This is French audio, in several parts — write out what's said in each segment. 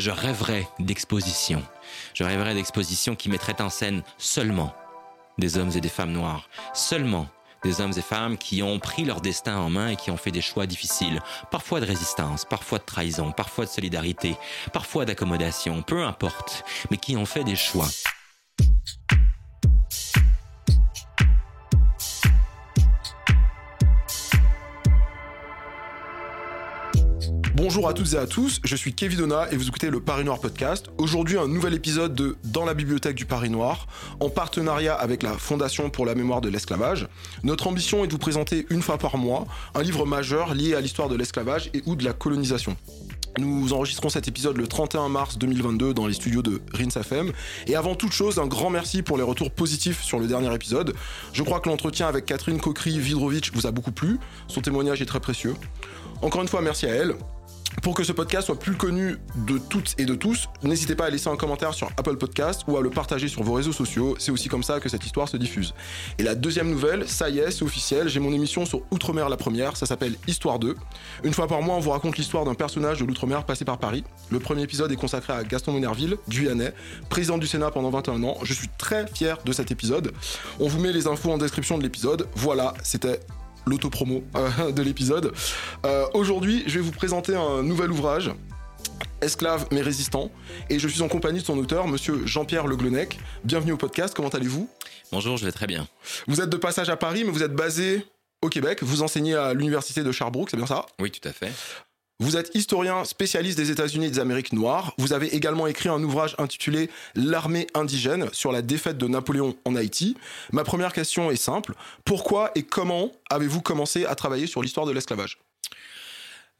je rêverais d'expositions. Je rêverais d'expositions qui mettraient en scène seulement des hommes et des femmes noirs, seulement des hommes et femmes qui ont pris leur destin en main et qui ont fait des choix difficiles, parfois de résistance, parfois de trahison, parfois de solidarité, parfois d'accommodation, peu importe, mais qui ont fait des choix. Bonjour à toutes et à tous, je suis Kevin Donna et vous écoutez le Paris Noir Podcast. Aujourd'hui, un nouvel épisode de Dans la bibliothèque du Paris Noir, en partenariat avec la Fondation pour la mémoire de l'esclavage. Notre ambition est de vous présenter une fois par mois un livre majeur lié à l'histoire de l'esclavage et ou de la colonisation. Nous enregistrons cet épisode le 31 mars 2022 dans les studios de RINSAFM. Et avant toute chose, un grand merci pour les retours positifs sur le dernier épisode. Je crois que l'entretien avec Catherine Kokri-Vidrovitch vous a beaucoup plu. Son témoignage est très précieux. Encore une fois, merci à elle. Pour que ce podcast soit plus connu de toutes et de tous, n'hésitez pas à laisser un commentaire sur Apple Podcast ou à le partager sur vos réseaux sociaux. C'est aussi comme ça que cette histoire se diffuse. Et la deuxième nouvelle, ça y est, c'est officiel. J'ai mon émission sur Outre-mer la première. Ça s'appelle Histoire 2. Une fois par mois, on vous raconte l'histoire d'un personnage de l'Outre-mer passé par Paris. Le premier épisode est consacré à Gaston Monerville, guyanais, président du Sénat pendant 21 ans. Je suis très fier de cet épisode. On vous met les infos en description de l'épisode. Voilà, c'était l'autopromo euh, de l'épisode. Euh, aujourd'hui, je vais vous présenter un nouvel ouvrage. Esclave mais résistant, et je suis en compagnie de son auteur, monsieur Jean-Pierre Le Glonec. Bienvenue au podcast, comment allez-vous? Bonjour, je vais très bien. Vous êtes de passage à Paris, mais vous êtes basé au Québec. Vous enseignez à l'université de Sherbrooke, c'est bien ça? Oui, tout à fait. Vous êtes historien spécialiste des États-Unis et des Amériques noires. Vous avez également écrit un ouvrage intitulé L'armée indigène sur la défaite de Napoléon en Haïti. Ma première question est simple. Pourquoi et comment avez-vous commencé à travailler sur l'histoire de l'esclavage?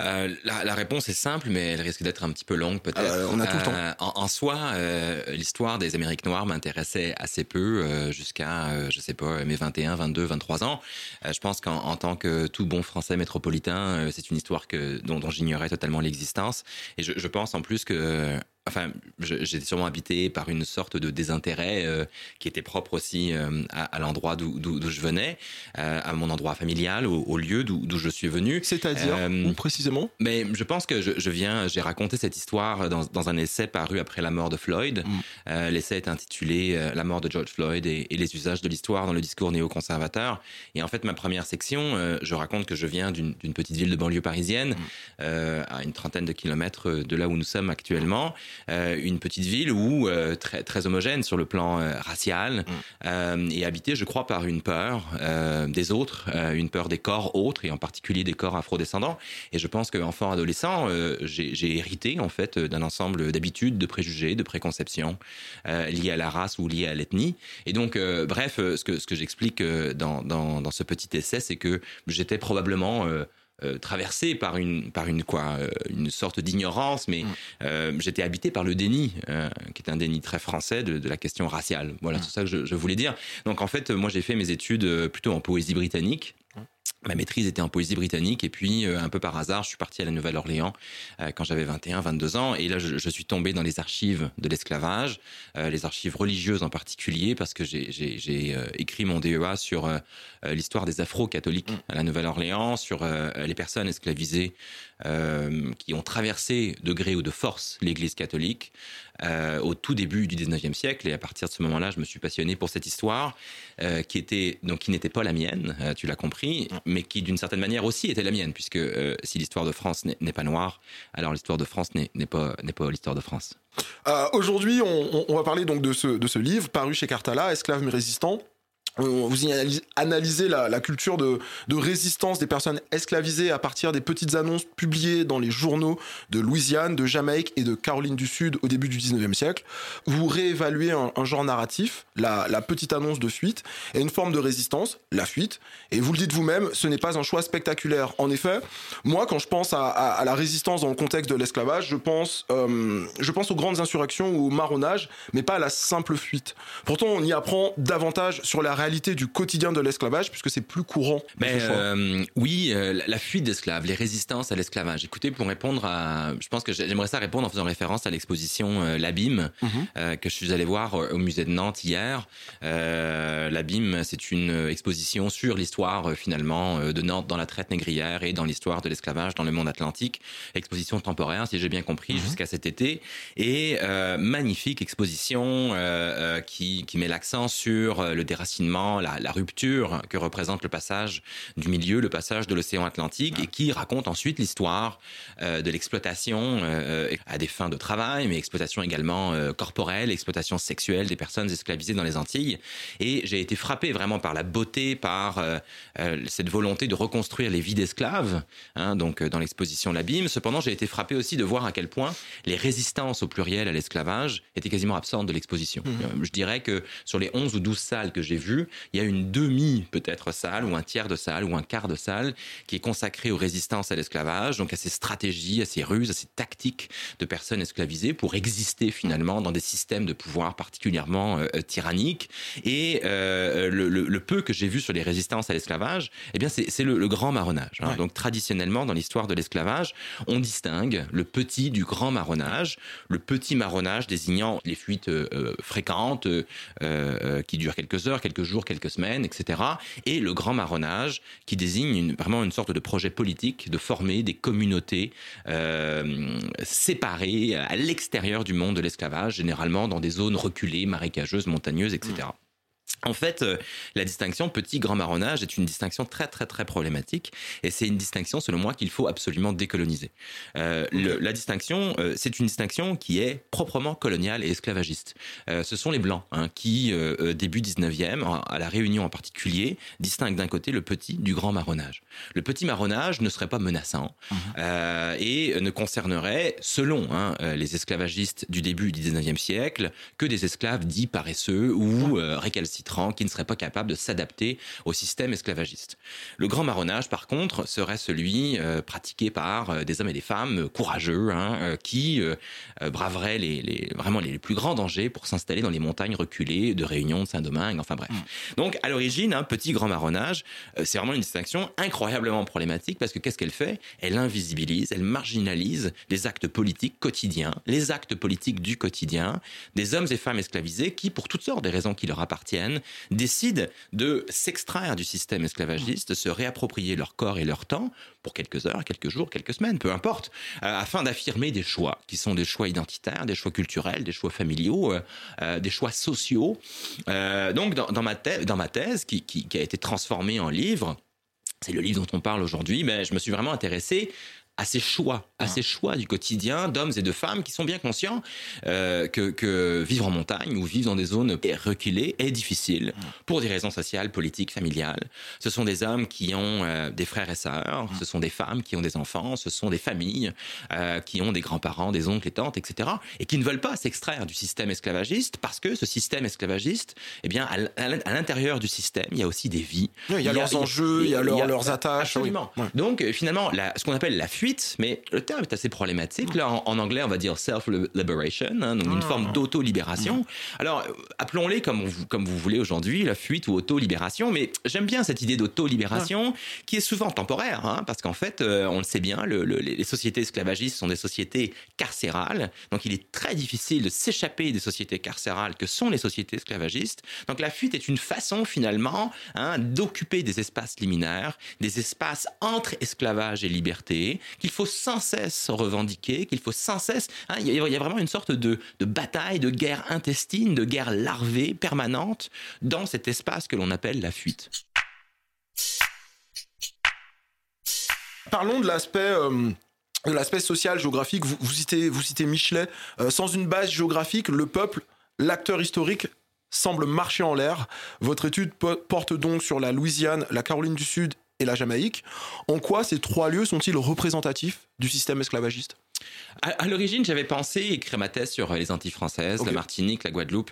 Euh, la, la, réponse est simple, mais elle risque d'être un petit peu longue peut-être. Euh, on a tout le temps. Euh, en, en, soi, euh, l'histoire des Amériques noires m'intéressait assez peu euh, jusqu'à, je sais pas, mes 21, 22, 23 ans. je pense qu'en tant que tout bon Français métropolitain, c'est une histoire que dont, dont j'ignorais totalement l'existence. Et je, je, pense en plus que enfin, j'étais sûrement habité par une sorte de désintérêt euh, qui était propre aussi euh, à, à l'endroit d'où je venais, euh, à mon endroit familial, au, au lieu d'où je suis venu. C'est-à-dire où précisément? Mais je pense que je, je viens, j'ai raconté cette histoire dans, dans, un essai paru après la mort de Floyd. Mm. L'essai est intitulé La mort de George Floyd et, et les usages de l'histoire dans le discours néoconservateur. Et en fait, ma première section, je raconte que je viens d'une petite ville de banlieue parisienne, mm. à une trentaine de kilomètres de là où nous sommes actuellement une petite ville où euh, très très homogène sur le plan euh, racial mm. et habitée, je crois, par une peur des autres, une peur des corps autres et en particulier des corps afrodescendants. Et je pense qu'enfant adolescent, j'ai hérité en fait d'un ensemble d'habitudes, de préjugés, de préconceptions liées à la race ou liées à l'ethnie. Et donc, bref, ce que ce que j'explique dans, dans dans ce petit essai, c'est que j'étais probablement euh, traversé par une par une quoi euh, une sorte d'ignorance mais mm. euh, j'étais habité par le déni euh, qui est un déni très français de, de la question raciale voilà mm. c'est ça que je, je, voulais dire donc en fait moi j'ai fait mes études plutôt en poésie britannique mm. Ma maîtrise était en poésie britannique et puis euh, un peu par hasard, je suis parti à la Nouvelle-Orléans euh, quand j'avais 21, 22 ans et là je, je, suis tombé dans les archives de l'esclavage, euh, les archives religieuses en particulier parce que j'ai écrit mon DEA sur l'histoire des Afro-catholiques à la Nouvelle-Orléans, sur les personnes esclavisées qui ont traversé de gré ou de force l'Église catholique au tout début du 19e siècle. Et à partir de ce moment-là, je me suis passionné pour cette histoire qui était donc qui n'était pas la mienne, tu l'as compris mais qui d'une certaine manière aussi était la mienne, puisque euh, si l'histoire de France n'est pas noire, alors l'histoire de France n'est pas, pas l'histoire de France. Euh, Aujourd'hui, on, on, va parler donc de ce, de ce livre paru chez Cartala, Esclaves mais résistants vous analysez la, culture de, résistance des personnes esclavisées à partir des petites annonces publiées dans les journaux de Louisiane, de Jamaïque et de Caroline du Sud au début du 19e siècle. Vous réévaluez un, genre narratif, la, petite annonce de fuite, et une forme de résistance, la fuite. Et vous le dites vous-même, ce n'est pas un choix spectaculaire. En effet, moi, quand je pense à la résistance dans le contexte de l'esclavage, je pense, euh, je pense aux grandes insurrections ou au marronnage, mais pas à la simple fuite. Pourtant, on y apprend davantage sur la réalité réalité du quotidien de l'esclavage, puisque c'est plus courant. Mais euh, oui, euh, la fuite d'esclaves, les résistances à l'esclavage. Écoutez, pour répondre à, je pense que j'aimerais ça répondre en faisant référence à l'exposition euh, L'Abîme mhm. que je suis allé voir au musée de Nantes hier. L'Abîme, c'est une exposition sur l'histoire finalement de Nantes dans la traite négrière et dans l'histoire de l'esclavage dans le monde atlantique. Exposition temporaire, si j'ai bien compris, mhm. jusqu'à cet été. Et magnifique exposition qui, qui met l'accent sur le déracinement, la, la rupture que représente le passage du milieu, le passage de l'océan Atlantique, et qui raconte ensuite l'histoire euh, de l'exploitation euh, à des fins de travail, mais exploitation également euh, corporelle, exploitation sexuelle des personnes esclavisées dans les Antilles. Et j'ai été frappé vraiment par la beauté, par cette volonté de reconstruire les vies d'esclaves, hein, donc dans l'exposition L'Abîme. Cependant, j'ai été frappé aussi de voir à quel point les résistances au pluriel à l'esclavage étaient quasiment absentes de l'exposition. Mmh. Je dirais que sur les 11 ou 12 salles que j'ai vues, il y a une demi peut-être salle ou un tiers de salle ou un quart de salle qui est consacré aux résistances à l'esclavage, donc à ces stratégies, à ces ruses, à ces tactiques de personnes esclavisées pour exister finalement dans des systèmes de pouvoir particulièrement euh, euh, tyranniques. Et euh, le, peu que j'ai vu sur les résistances à l'esclavage, eh bien c'est le, grand marronnage. Hein. Donc traditionnellement dans l'histoire de l'esclavage, on distingue le petit du grand marronnage. Le petit marronnage désignant les fuites fréquentes qui durent quelques heures, quelques jours, quelques semaines, etc. Et le grand marronnage qui désigne vraiment une sorte de projet politique de former des communautés euh, séparées à l'extérieur du monde de l'esclavage, généralement dans des zones reculées, marécageuses, montagneuses, etc. En fait, euh, la distinction petit-grand marronnage est une distinction très très très problématique et c'est une distinction selon moi qu'il faut absolument décoloniser. Euh, la distinction, euh, c'est une distinction qui est proprement coloniale et esclavagiste. ce sont les Blancs hein, qui, début 19e, à la Réunion en particulier, distinguent d'un côté le petit du grand marronnage. Le petit marronnage ne serait pas menaçant mmh. et ne concernerait, selon hein, les esclavagistes du début du 19e siècle, que des esclaves dits paresseux ou récalcitrants qui ne serait pas capable de s'adapter au système esclavagiste. Le grand marronnage, par contre, serait celui euh, pratiqué par euh, des hommes et des femmes courageux hein, euh, qui braveraient les, vraiment les plus grands dangers pour s'installer dans les montagnes reculées de Réunion, de Saint-Domingue, enfin bref. Mm. Donc à l'origine, un petit grand marronnage, c'est vraiment une distinction incroyablement problématique parce que qu'est-ce qu'elle fait? Elle invisibilise, elle marginalise les actes politiques quotidiens, les actes politiques du quotidien des hommes et femmes esclavisés qui, pour toutes sortes de raisons qui leur appartiennent, décident de s'extraire du système esclavagiste, se réapproprier leur corps et leur temps pour quelques heures, quelques jours, quelques semaines, peu importe, euh, afin d'affirmer des choix qui sont des choix identitaires, des choix culturels, des choix familiaux, euh, euh, des choix sociaux. donc dans, ma thèse, dans ma thèse qui, qui, a été transformée en livre, c'est le livre dont on parle aujourd'hui, mais je me suis vraiment intéressé à ces choix, à ces choix du quotidien d'hommes et de femmes qui sont bien conscients euh, que, vivre en montagne ou vivre dans des zones reculées est difficile pour des raisons sociales, politiques, familiales. Ce sont des hommes qui ont euh, des frères et sœurs, ce sont des femmes qui ont des enfants, ce sont des familles euh, qui ont des grands-parents, des oncles et tantes, etc. et qui ne veulent pas s'extraire du système esclavagiste parce que ce système esclavagiste, eh bien, à l'intérieur du système, il y a aussi des vies. il y a, leurs enjeux, il y a, leurs attaches. Absolument. Donc finalement, ce qu'on appelle la fuite mais le terme est assez problématique. Là, en, anglais, on va dire self-liberation, hein, donc une forme ah. d'auto-libération. Alors, appelons-les comme, comme vous voulez aujourd'hui, la fuite ou auto-libération, mais j'aime bien cette idée d'auto-libération qui est souvent temporaire, hein, parce qu'en fait, euh, on le sait bien, les sociétés esclavagistes sont des sociétés carcérales, donc il est très difficile de s'échapper des sociétés carcérales que sont les sociétés esclavagistes. Donc la fuite est une façon finalement hein, d'occuper des espaces liminaires, des espaces entre esclavage et liberté, qu'il faut sans cesse revendiquer, qu'il faut sans cesse... Hein, il, y a, vraiment une sorte de, bataille, de guerre intestine, de guerre larvée permanente dans cet espace que l'on appelle la fuite. Parlons de l'aspect... Euh, de l'aspect social, géographique, vous, citez, vous citez Michelet, euh, sans une base géographique, le peuple, l'acteur historique semble marcher en l'air. Votre étude porte donc sur la Louisiane, la Caroline du Sud et la Jamaïque. En quoi ces trois lieux sont-ils représentatifs du système esclavagiste? À, l'origine, j'avais pensé écrire ma thèse sur les Antilles françaises, la Martinique, la Guadeloupe,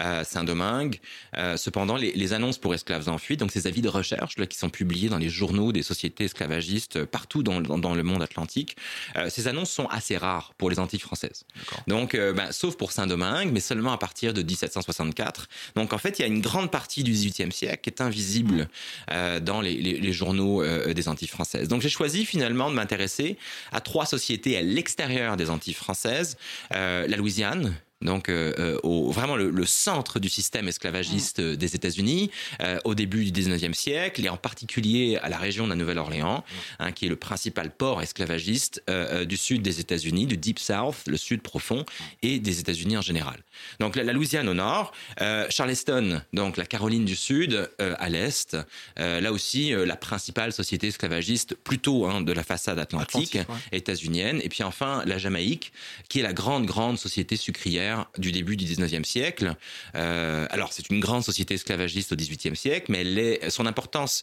euh, Saint-Domingue. Euh, cependant, les, annonces pour esclaves en fuite, donc ces avis de recherche là, qui sont publiés dans les journaux des sociétés esclavagistes partout dans, dans, le monde atlantique, euh, ces annonces sont assez rares pour les Antilles françaises. Donc, euh, bah, sauf pour Saint-Domingue, mais seulement à partir de 1764. Donc, en fait, il y a une grande partie du XVIIIe siècle qui est invisible euh, dans les, les, les journaux des Antilles françaises. Donc, j'ai choisi finalement de m'intéresser à trois sociétés à l'extérieur des Antilles françaises, euh, la Louisiane, donc euh, euh, au, vraiment le, centre du système esclavagiste mm. des États-Unis euh, au début du 19e siècle et en particulier à la région de la Nouvelle-Orléans, hein, qui est le principal port esclavagiste du sud des États-Unis, du Deep South, le sud profond, et des États-Unis en général. Donc la, Louisiane au nord, Charleston, donc la Caroline du Sud à l'est, là aussi la principale société esclavagiste plutôt hein, de la façade atlantique, états-unienne, et puis enfin la Jamaïque, qui est la grande grande société sucrière du début du 19e siècle. Euh, alors, c'est une grande société esclavagiste au 18e siècle, mais elle est, son importance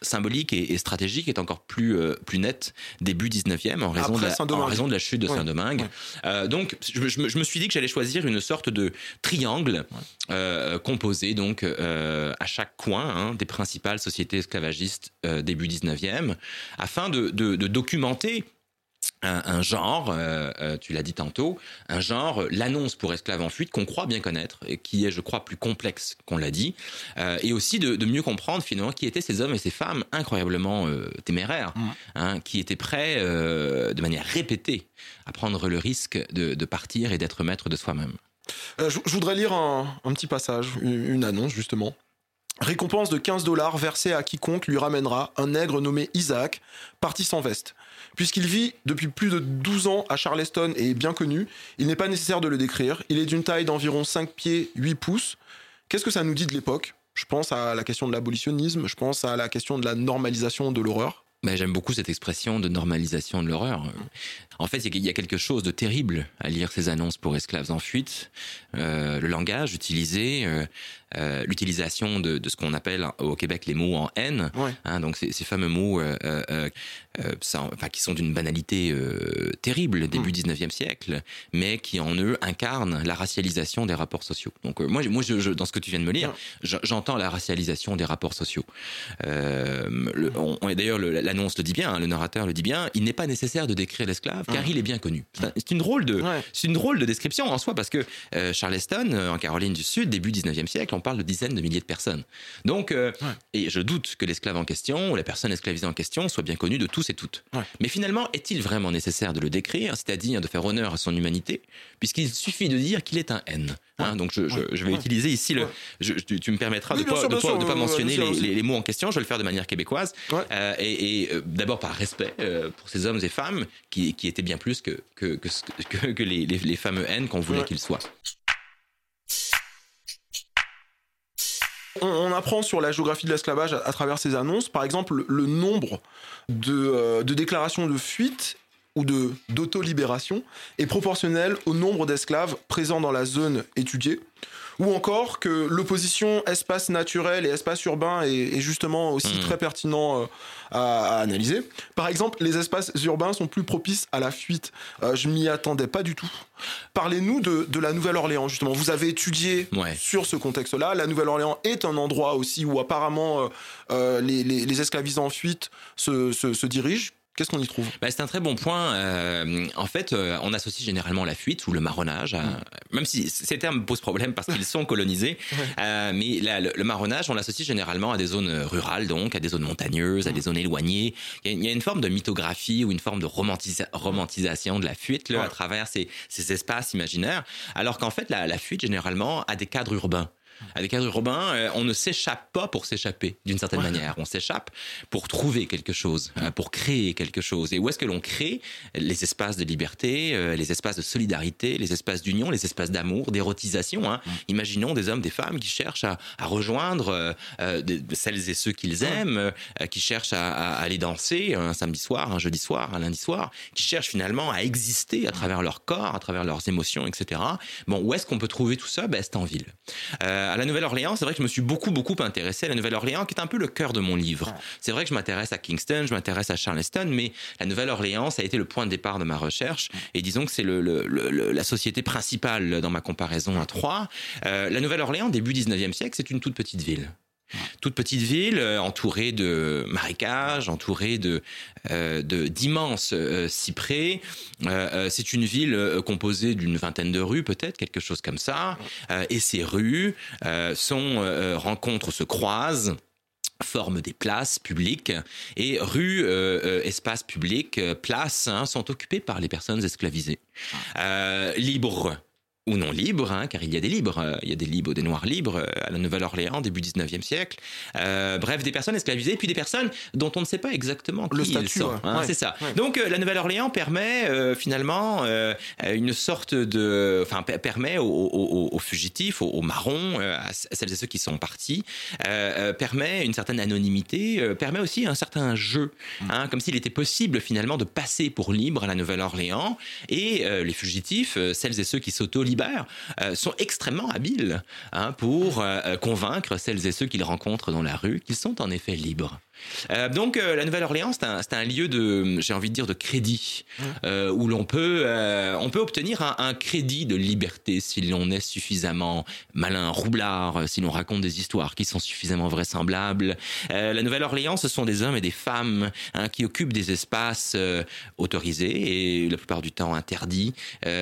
symbolique et, stratégique est encore plus, euh, plus nette début 19e en raison, de la, en raison de la chute de Saint-Domingue. Euh, donc, je, me suis dit que j'allais choisir une sorte de triangle composé donc à chaque coin hein, des principales sociétés esclavagistes début 19e, afin de, de, de documenter un, genre, euh, euh, tu l'as dit tantôt, un genre, l'annonce pour esclaves en fuite qu'on croit bien connaître et qui est, je crois, plus complexe qu'on l'a dit, euh, et aussi de, mieux comprendre finalement qui étaient ces hommes et ces femmes incroyablement téméraires, mmh. hein, qui étaient prêts de manière répétée à prendre le risque de, partir et d'être maître de soi-même. Je, voudrais lire un, un petit passage, une annonce justement. Récompense de 15 dollars versée à quiconque lui ramènera un nègre nommé Isaac, parti sans veste. Puisqu'il vit depuis plus de 12 ans à Charleston et est bien connu, il n'est pas nécessaire de le décrire. Il est d'une taille d'environ 5 pieds 8 pouces. Qu'est-ce que ça nous dit de l'époque? Je pense à la question de l'abolitionnisme, je pense à la question de la normalisation de l'horreur. Mais j'aime beaucoup cette expression de normalisation de l'horreur. En fait, il y a quelque chose de terrible à lire ces annonces pour esclaves en fuite. Euh, le langage utilisé, euh, euh, l'utilisation de, de, ce qu'on appelle au Québec les mots en haine, hein, donc ces, ces, fameux mots euh, euh, ça, enfin, qui sont d'une banalité terrible début mm. 19e siècle, mais qui en eux incarnent la racialisation des rapports sociaux. Donc moi, moi je, dans ce que tu viens de me lire, j'entends la racialisation des rapports sociaux. Le, on, D'ailleurs, l'annonce le dit bien, hein, le narrateur le dit bien, il n'est pas nécessaire de décrire l'esclave car il est bien connu. C'est une drôle de, c'est une drôle de description en soi parce que Charleston, en Caroline du Sud, début 19e siècle, parle de dizaines de milliers de personnes. Donc, euh, et je doute que l'esclave en question ou la personne esclavisée en question soit bien connue de tous et toutes. Mais finalement, est-il vraiment nécessaire de le décrire, c'est-à-dire de faire honneur à son humanité, puisqu'il suffit de dire qu'il est un N? Hein? donc je, je, vais utiliser ici le. tu, me permettras de ne pas, mentionner les, mots en question. Je vais le faire de manière québécoise euh, et, euh, d'abord par respect pour ces hommes et femmes qui, qui étaient bien plus que que, que, que, les, les, fameux N qu'on voulait qu'ils soient. On, apprend sur la géographie de l'esclavage à, travers ces annonces, par exemple, le, nombre euh, de, déclarations de fuite ou de d'auto-libération est proportionnel au nombre d'esclaves présents dans la zone étudiée ou encore que l'opposition espace naturel et espace urbain est, justement aussi mmh. très pertinent euh, à, analyser. Par exemple, les espaces urbains sont plus propices à la fuite. Euh, je m'y attendais pas du tout. Parlez-nous de, de la Nouvelle-Orléans, justement. Vous avez étudié sur ce contexte-là. La Nouvelle-Orléans est un endroit aussi où apparemment euh, les, les, les, esclavisés en fuite se, se, se dirigent. Qu'est-ce qu'on y trouve? Bah, C'est un très bon point. Euh, en fait, euh, on associe généralement la fuite ou le marronnage, mm. même si ces termes posent problème parce qu'ils sont colonisés. Euh, mais le, marronnage, on l'associe généralement à des zones rurales, donc à des zones montagneuses, à des zones éloignées. Il y, a, une forme de mythographie ou une forme de romantisation de la fuite là, à travers ces, ces, espaces imaginaires, alors qu'en fait, la, la fuite, généralement, a des cadres urbains. Avec cadres urbains, euh, on ne s'échappe pas pour s'échapper d'une certaine manière. On s'échappe pour trouver quelque chose, euh, pour créer quelque chose. Et où est-ce que l'on crée les espaces de liberté, euh, les espaces de solidarité, les espaces d'union, les espaces d'amour, d'érotisation hein? Imaginons des hommes, des femmes qui cherchent à, rejoindre celles et ceux qu'ils aiment, qui cherchent à, aller danser un samedi soir, un jeudi soir, un lundi soir, qui cherchent finalement à exister à travers leur corps, à travers leurs émotions, etc. Bon, où est-ce qu'on peut trouver tout ça? Ben, C'est en ville à la Nouvelle-Orléans, c'est vrai que je me suis beaucoup, beaucoup intéressé à la Nouvelle-Orléans, qui est un peu le cœur de mon livre. C'est vrai que je m'intéresse à Kingston, je m'intéresse à Charleston, mais la Nouvelle-Orléans, ça a été le point de départ de ma recherche. Et disons que c'est le, la société principale dans ma comparaison à Troyes. la Nouvelle-Orléans, début 19e siècle, c'est une toute petite ville toute petite ville euh, entourée de marécages, entourée de euh, d'immenses euh, cyprès. c'est une ville composée d'une vingtaine de rues, peut-être quelque chose comme ça. et ces rues, sont rencontres se croisent forment des places publiques. Et rues, espaces publics, places hein, sont occupées par les personnes esclavisées, libres ou non libres, hein, car il y a des libres, euh, il y a des libres, des noirs libres euh, à la Nouvelle-Orléans, début 19e siècle. Euh, bref, des personnes esclavisées, puis des personnes dont on ne sait pas exactement qui Le statut, ils sont. Hein, c'est ça. Donc la Nouvelle-Orléans permet finalement une sorte de, enfin permet aux, fugitifs, aux, marrons, à celles et ceux qui sont partis, permet une certaine anonymité, permet aussi un certain jeu, mm. hein, comme s'il était possible finalement de passer pour libre à la Nouvelle-Orléans et les fugitifs, celles et ceux qui s'auto euh, sont extrêmement habiles hein, pour euh, convaincre celles et ceux qu'ils rencontrent dans la rue qu'ils sont en effet libres. Euh, donc euh, la Nouvelle-Orléans, c'est un, un, lieu de, j'ai envie de dire, de crédit, mmh. euh, où l'on peut, on peut obtenir un, un, crédit de liberté si l'on est suffisamment malin, roublard, si l'on raconte des histoires qui sont suffisamment vraisemblables. la Nouvelle-Orléans, ce sont des hommes et des femmes hein, qui occupent des espaces autorisés et la plupart du temps interdits,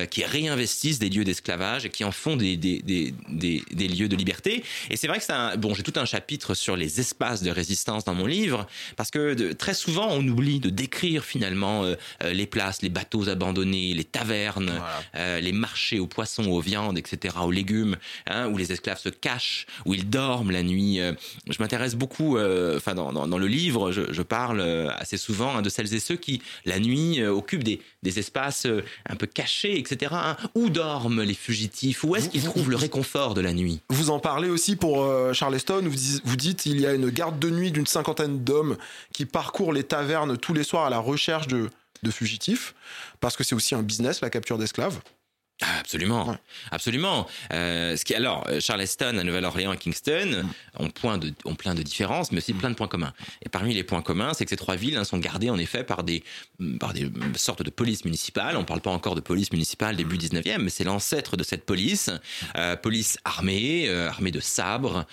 qui réinvestissent des lieux d'esclavage et qui en font des, des, des, des, des lieux de liberté. Et c'est vrai que c'est un, bon, j'ai tout un chapitre sur les espaces de résistance dans mon livre parce que très souvent on oublie de décrire finalement euh, euh, les places, les bateaux abandonnés, les tavernes, euh, les marchés aux poissons, aux viandes, etc., aux légumes, hein, où les esclaves se cachent, où ils dorment la nuit. Je m'intéresse beaucoup, enfin dans, dans, le livre, je, je parle assez souvent hein, de celles et ceux qui la nuit occupent des, des espaces un peu cachés, etc. Hein. Où dorment les fugitifs? Où est-ce qu'ils trouvent le réconfort de la nuit? Vous en parlez aussi pour Charleston, où vous dites il y a une garde de nuit d'une cinquantaine d'hommes qui parcourent les tavernes tous les soirs à la recherche de, fugitifs, parce que c'est aussi un business, la capture d'esclaves. Ah, absolument, absolument. Euh, ce qui alors euh, Charleston, à Nouvelle-Orléans et Kingston ont, point de, ont plein de différences, mais aussi plein de points communs. Et parmi les points communs, c'est que ces trois villes hein, sont gardées en effet par des par des sortes de police municipales. On parle pas encore de police municipale début 19e, mais c'est l'ancêtre de cette police, euh, police armée, euh, armée de sabres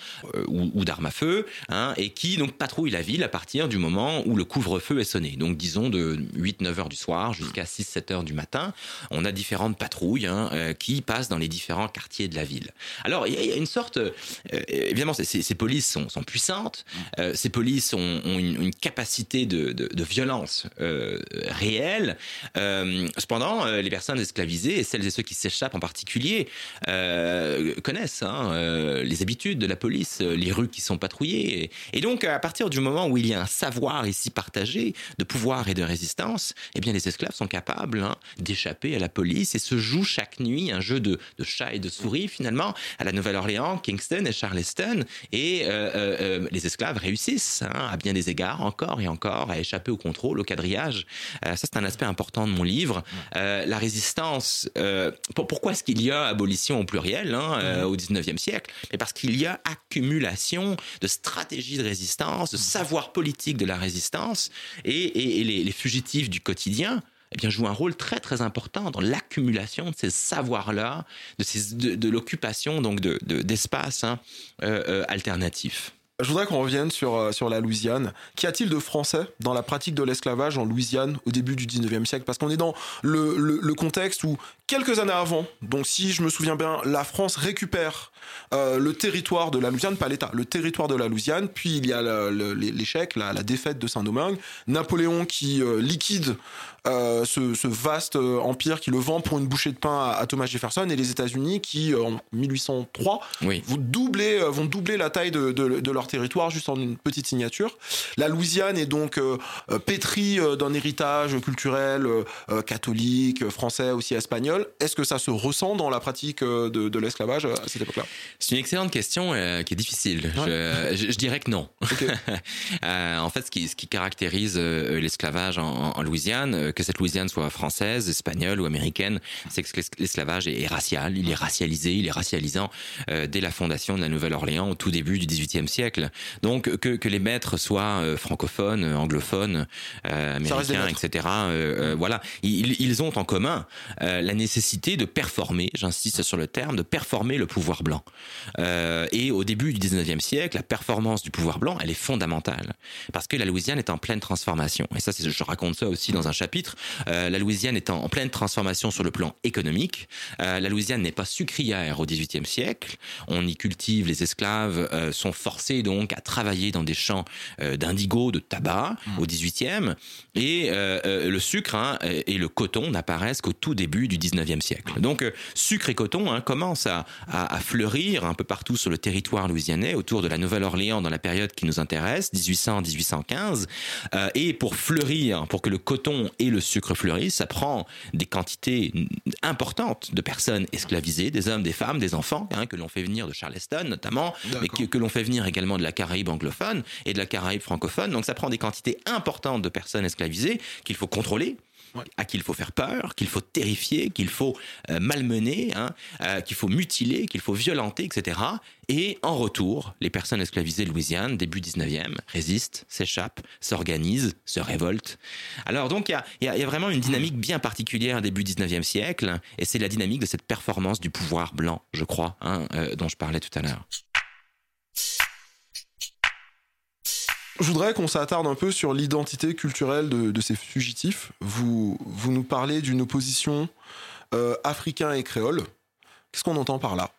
ou, ou d'armes à feu, hein, et qui donc patrouille la ville à partir du moment où le couvre-feu est sonné. Donc disons de 8-9 heures du soir jusqu'à 6-7 heures du matin, on a différentes patrouilles. Hein, euh, qui passent dans les différents quartiers de la ville. Alors, il y, a une sorte... Euh, évidemment, ces, polices sont, puissantes, euh, ces polices ont, une, capacité de, violence réelle. cependant, les personnes esclavisées, et celles et ceux qui s'échappent en particulier, connaissent hein, les habitudes de la police, les rues qui sont patrouillées. Et, donc, à partir du moment où il y a un savoir ici partagé de pouvoir et de résistance, eh bien, les esclaves sont capables hein, d'échapper à la police et se jouent chaque nuit un jeu de, de chat et de souris finalement à la Nouvelle-Orléans, Kingston et Charleston. Et euh, euh, euh, les esclaves réussissent hein, à bien des égards encore et encore à échapper au contrôle, au quadrillage. ça c'est un aspect important de mon livre. la résistance. pourquoi est-ce qu'il y a abolition au pluriel hein, au 19e siècle? Mais parce qu'il y a accumulation de stratégies de résistance, de savoir politique de la résistance et, et, les, les fugitifs du quotidien eh bien, joue un rôle très très important dans l'accumulation de ces savoirs-là, de, de, l'occupation donc de, d'espaces hein, euh, euh, alternatifs. Je voudrais qu'on revienne sur, euh, sur la Louisiane. Qu'y a-t-il de français dans la pratique de l'esclavage en Louisiane au début du 19e siècle? Parce qu'on est dans le, le, contexte où, quelques années avant, donc si je me souviens bien, la France récupère le territoire de la Louisiane, pas l'État, le territoire de la Louisiane, puis il y a l'échec, la, la, défaite de Saint-Domingue, Napoléon qui liquide euh, ce, vaste euh, empire qui le vend pour une bouchée de pain à, Thomas Jefferson et les États-Unis qui, euh, en 1803, vont, doubler, vont doubler la taille de, leur territoire juste en une petite signature. La Louisiane est donc pétrie d'un héritage culturel catholique, français, aussi espagnol. Est-ce que ça se ressent dans la pratique de, de l'esclavage à cette époque-là? C'est une excellente question qui est difficile. Je, je, dirais que non. en fait, ce qui, ce qui caractérise l'esclavage en, en, Louisiane, que cette Louisiane soit française, espagnole ou américaine, c'est que l'esclavage est, racial, il est racialisé, il est racialisant dès la fondation de la Nouvelle-Orléans au tout début du XVIIIe siècle. Donc que, que les maîtres soient francophones, anglophones, américains, etc. voilà, ils, ils, ont en commun la nécessité de performer, j'insiste sur le terme, de performer le pouvoir blanc. et au début du 19e siècle, la performance du pouvoir blanc, elle est fondamentale. Parce que la Louisiane est en pleine transformation. Et ça, je raconte ça aussi dans un chapitre. La Louisiane est en, pleine transformation sur le plan économique. la Louisiane n'est pas sucrière au XVIIIe siècle. On y cultive, les esclaves sont forcés donc à travailler dans des champs d'indigo, de tabac mmh. au XVIIIe. Et le sucre hein, et le coton n'apparaissent qu'au tout début du 19e siècle. Donc sucre et coton hein, commencent à, fleurir un peu partout sur le territoire louisianais autour de la Nouvelle-Orléans dans la période qui nous intéresse, 1800-1815. Euh, et pour fleurir, pour que le coton et le sucre fleurissent, ça prend des quantités importantes de personnes esclavisées, des hommes, des femmes, des enfants, hein, que l'on fait venir de Charleston notamment, mais que, que l'on fait venir également de la Caraïbe anglophone et de la Caraïbe francophone. Donc ça prend des quantités importantes de personnes esclavisées qu'il faut contrôler à qui il faut faire peur, qu'il faut terrifier, qu'il faut euh, malmener, hein, euh, qu'il faut mutiler, qu'il faut violenter, etc. Et en retour, les personnes esclavisées de Louisiane, début 19e, résistent, s'échappent, s'organisent, se révoltent. Alors donc il y, a, vraiment une dynamique bien particulière début 19e siècle, et c'est la dynamique de cette performance du pouvoir blanc, je crois, hein, euh, dont je parlais tout à l'heure. Je voudrais qu'on s'attarde un peu sur l'identité culturelle de, ces fugitifs. Vous, vous nous parlez d'une opposition euh, africain et créole. Qu'est-ce qu'on entend par là?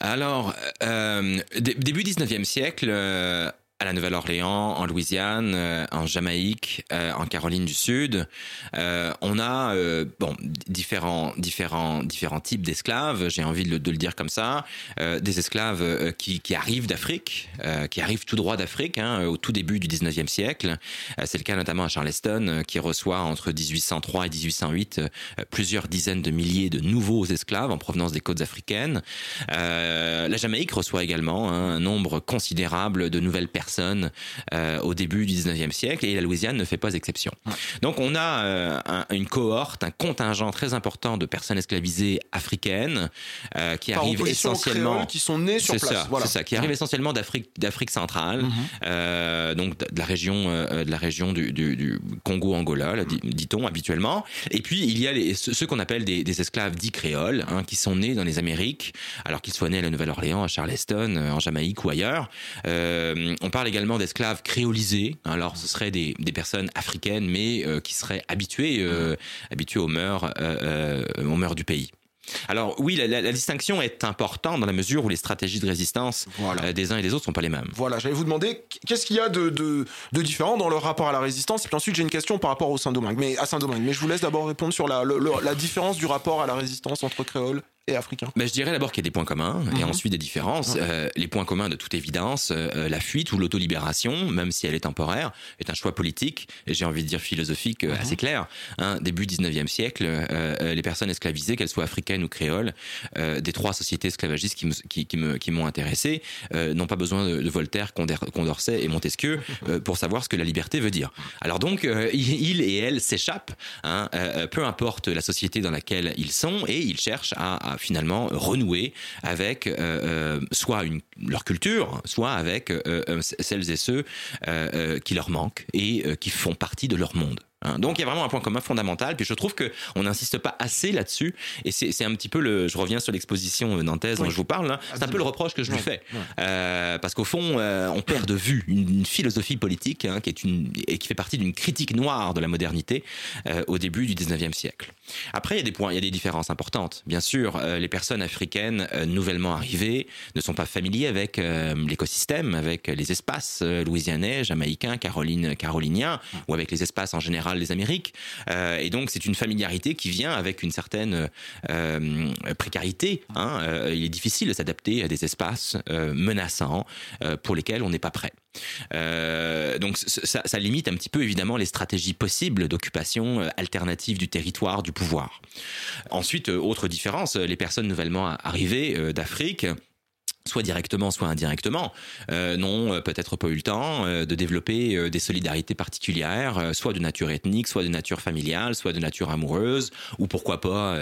Alors, euh, début 19e siècle, euh, à la Nouvelle-Orléans, en Louisiane, euh, en Jamaïque, euh, en Caroline du Sud. Euh, on a bon différents différents différents types d'esclaves. J'ai envie de le, dire comme ça. des esclaves qui, qui arrivent d'Afrique, qui arrivent tout droit d'Afrique hein, au tout début du 19e siècle. C'est le cas notamment à Charleston, qui reçoit entre 1803 et 1808 plusieurs dizaines de milliers de nouveaux esclaves en provenance des côtes africaines. la Jamaïque reçoit également hein, un nombre considérable de nouvelles personnes personnes euh, au début du 19e siècle et la Louisiane ne fait pas exception. Donc on a euh, une cohorte, un contingent très important de personnes esclavisées africaines euh, qui arrivent essentiellement qui sont nées sur place. Ça, qui arrivent essentiellement d'Afrique d'Afrique centrale, mhm. donc de la région de la région du, Congo-Angola, dit-on habituellement. Et puis il y a les, ceux qu'on appelle des, esclaves dits créoles, hein, qui sont nés dans les Amériques, alors qu'ils soient nés à la Nouvelle-Orléans, à Charleston, en Jamaïque ou ailleurs. on parle également d'esclaves créolisés. Alors, ce seraient des, personnes africaines, mais euh, qui seraient habituées, euh, habituées aux mœurs, euh, aux mœurs du pays. Alors oui, la, distinction est importante dans la mesure où les stratégies de résistance des uns et des autres sont pas les mêmes. Voilà, j'allais vous demander qu'est-ce qu'il y a de, de, différent dans leur rapport à la résistance? Et puis ensuite, j'ai une question par rapport au Saint-Domingue, mais à Saint-Domingue. Mais je vous laisse d'abord répondre sur la, la différence du rapport à la résistance entre créoles et africain Je dirais d'abord qu'il y a des points communs et mhm. ensuite des différences. Euh, les points communs, de toute évidence, euh, la fuite ou l'autolibération, même si elle est temporaire, est un choix politique, et j'ai envie de dire philosophique euh, assez mhm. clair. Hein, début 19e siècle, les personnes esclavisées, qu'elles soient africaines ou créoles, des trois sociétés esclavagistes qui, qui, qui, qui m'ont intéressé, n'ont pas besoin de, Voltaire, Condorcet et Montesquieu pour savoir ce que la liberté veut dire. Alors donc, ils et elles s'échappent, hein, peu importe la société dans laquelle ils sont, et ils cherchent à finalement renouer avec euh, euh, soit leur culture, soit avec euh, celles et ceux qui leur manquent et qui font partie de leur monde. Hein. Donc il y a vraiment un point commun fondamental. Puis je trouve que on n'insiste pas assez là-dessus. Et c'est un petit peu le. Je reviens sur l'exposition nantaise dont je vous parle. C'est un peu le reproche que je lui fais, euh, parce qu'au fond, euh, on perd de vue une, philosophie politique hein, qui est une et qui fait partie d'une critique noire de la modernité euh, au début du 19e siècle. Après, il y a des points, il y a des différences importantes. Bien sûr, les personnes africaines nouvellement arrivées ne sont pas familiers avec l'écosystème, avec les espaces louisianais, jamaïcains, caroline, caroliniens, ou avec les espaces en général centrale des Amériques. et donc, c'est une familiarité qui vient avec une certaine précarité. Hein. il est difficile de s'adapter à des espaces menaçants pour lesquels on n'est pas prêt. donc, ça, limite un petit peu évidemment les stratégies possibles d'occupation alternative du territoire, du pouvoir. Ensuite, autre différence, les personnes nouvellement arrivées d'Afrique soit directement, soit indirectement, euh, n'ont euh, peut-être pas eu le temps euh, de développer euh, des solidarités particulières, soit de nature ethnique, soit de nature familiale, soit de nature amoureuse, ou pourquoi pas,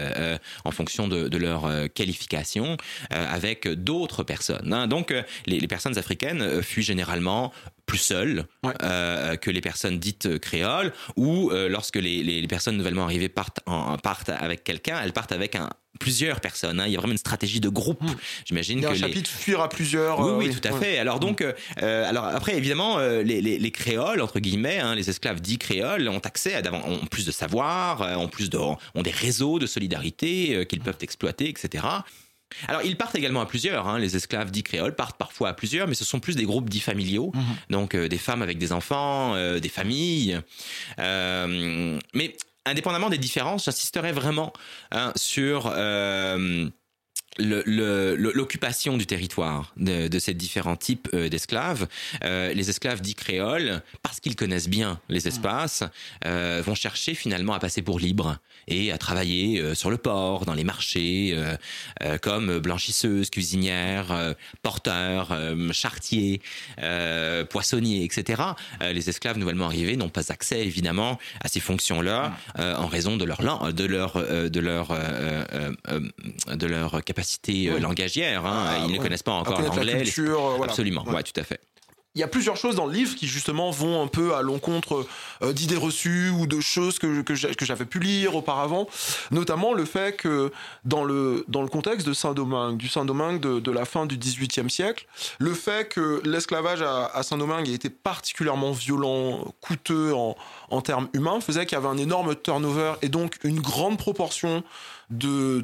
en fonction de, de leur qualification, avec d'autres personnes. Hein. Donc, les, les, personnes africaines fuient généralement plus seules que les personnes dites créoles, ou lorsque les, les, personnes nouvellement arrivées partent, en, partent avec quelqu'un, elles partent avec un, plusieurs personnes. Hein. Il y a vraiment une stratégie de groupe. Hmm. J'imagine que un chapitre fuir à plusieurs. Oui, oui, euh, tout à fait. Alors donc, hmm. euh, alors après évidemment, euh, les, les, les, créoles entre guillemets, hein, les esclaves dits créoles ont accès à ont plus de savoir, ont plus de, ont des réseaux de solidarité qu'ils peuvent exploiter, etc. Alors, ils partent également à plusieurs. Hein. Les esclaves dits créoles partent parfois à plusieurs, mais ce sont plus des groupes dits familiaux, hmm. donc des femmes avec des enfants, des familles. mais indépendamment des différences, j'insisterai vraiment hein, sur l'occupation du territoire de, de, ces différents types euh, d'esclaves. Euh, les esclaves dits créoles, parce qu'ils connaissent bien les espaces, euh, vont chercher finalement à passer pour libres et à travailler euh, sur le port, dans les marchés, euh, comme blanchisseuses, cuisinières, porteurs, charretiers, poissonniers, etc. les esclaves nouvellement arrivés n'ont pas accès évidemment à ces fonctions-là en raison de leur de leur de leur de leur capacité capacité euh, langagière. Hein. Ah, Ils ne connaissent pas encore l'anglais. Euh, Absolument, ouais. tout à fait il y a plusieurs choses dans le livre qui justement vont un peu à l'encontre euh, d'idées reçues ou de choses que, que j'avais pu lire auparavant, notamment le fait que dans le, dans le contexte de Saint-Domingue, du Saint-Domingue de, de, la fin du XVIIIe siècle, le fait que l'esclavage à, à Saint-Domingue ait été particulièrement violent, coûteux en, en termes humains, faisait qu'il y avait un énorme turnover et donc une grande proportion de,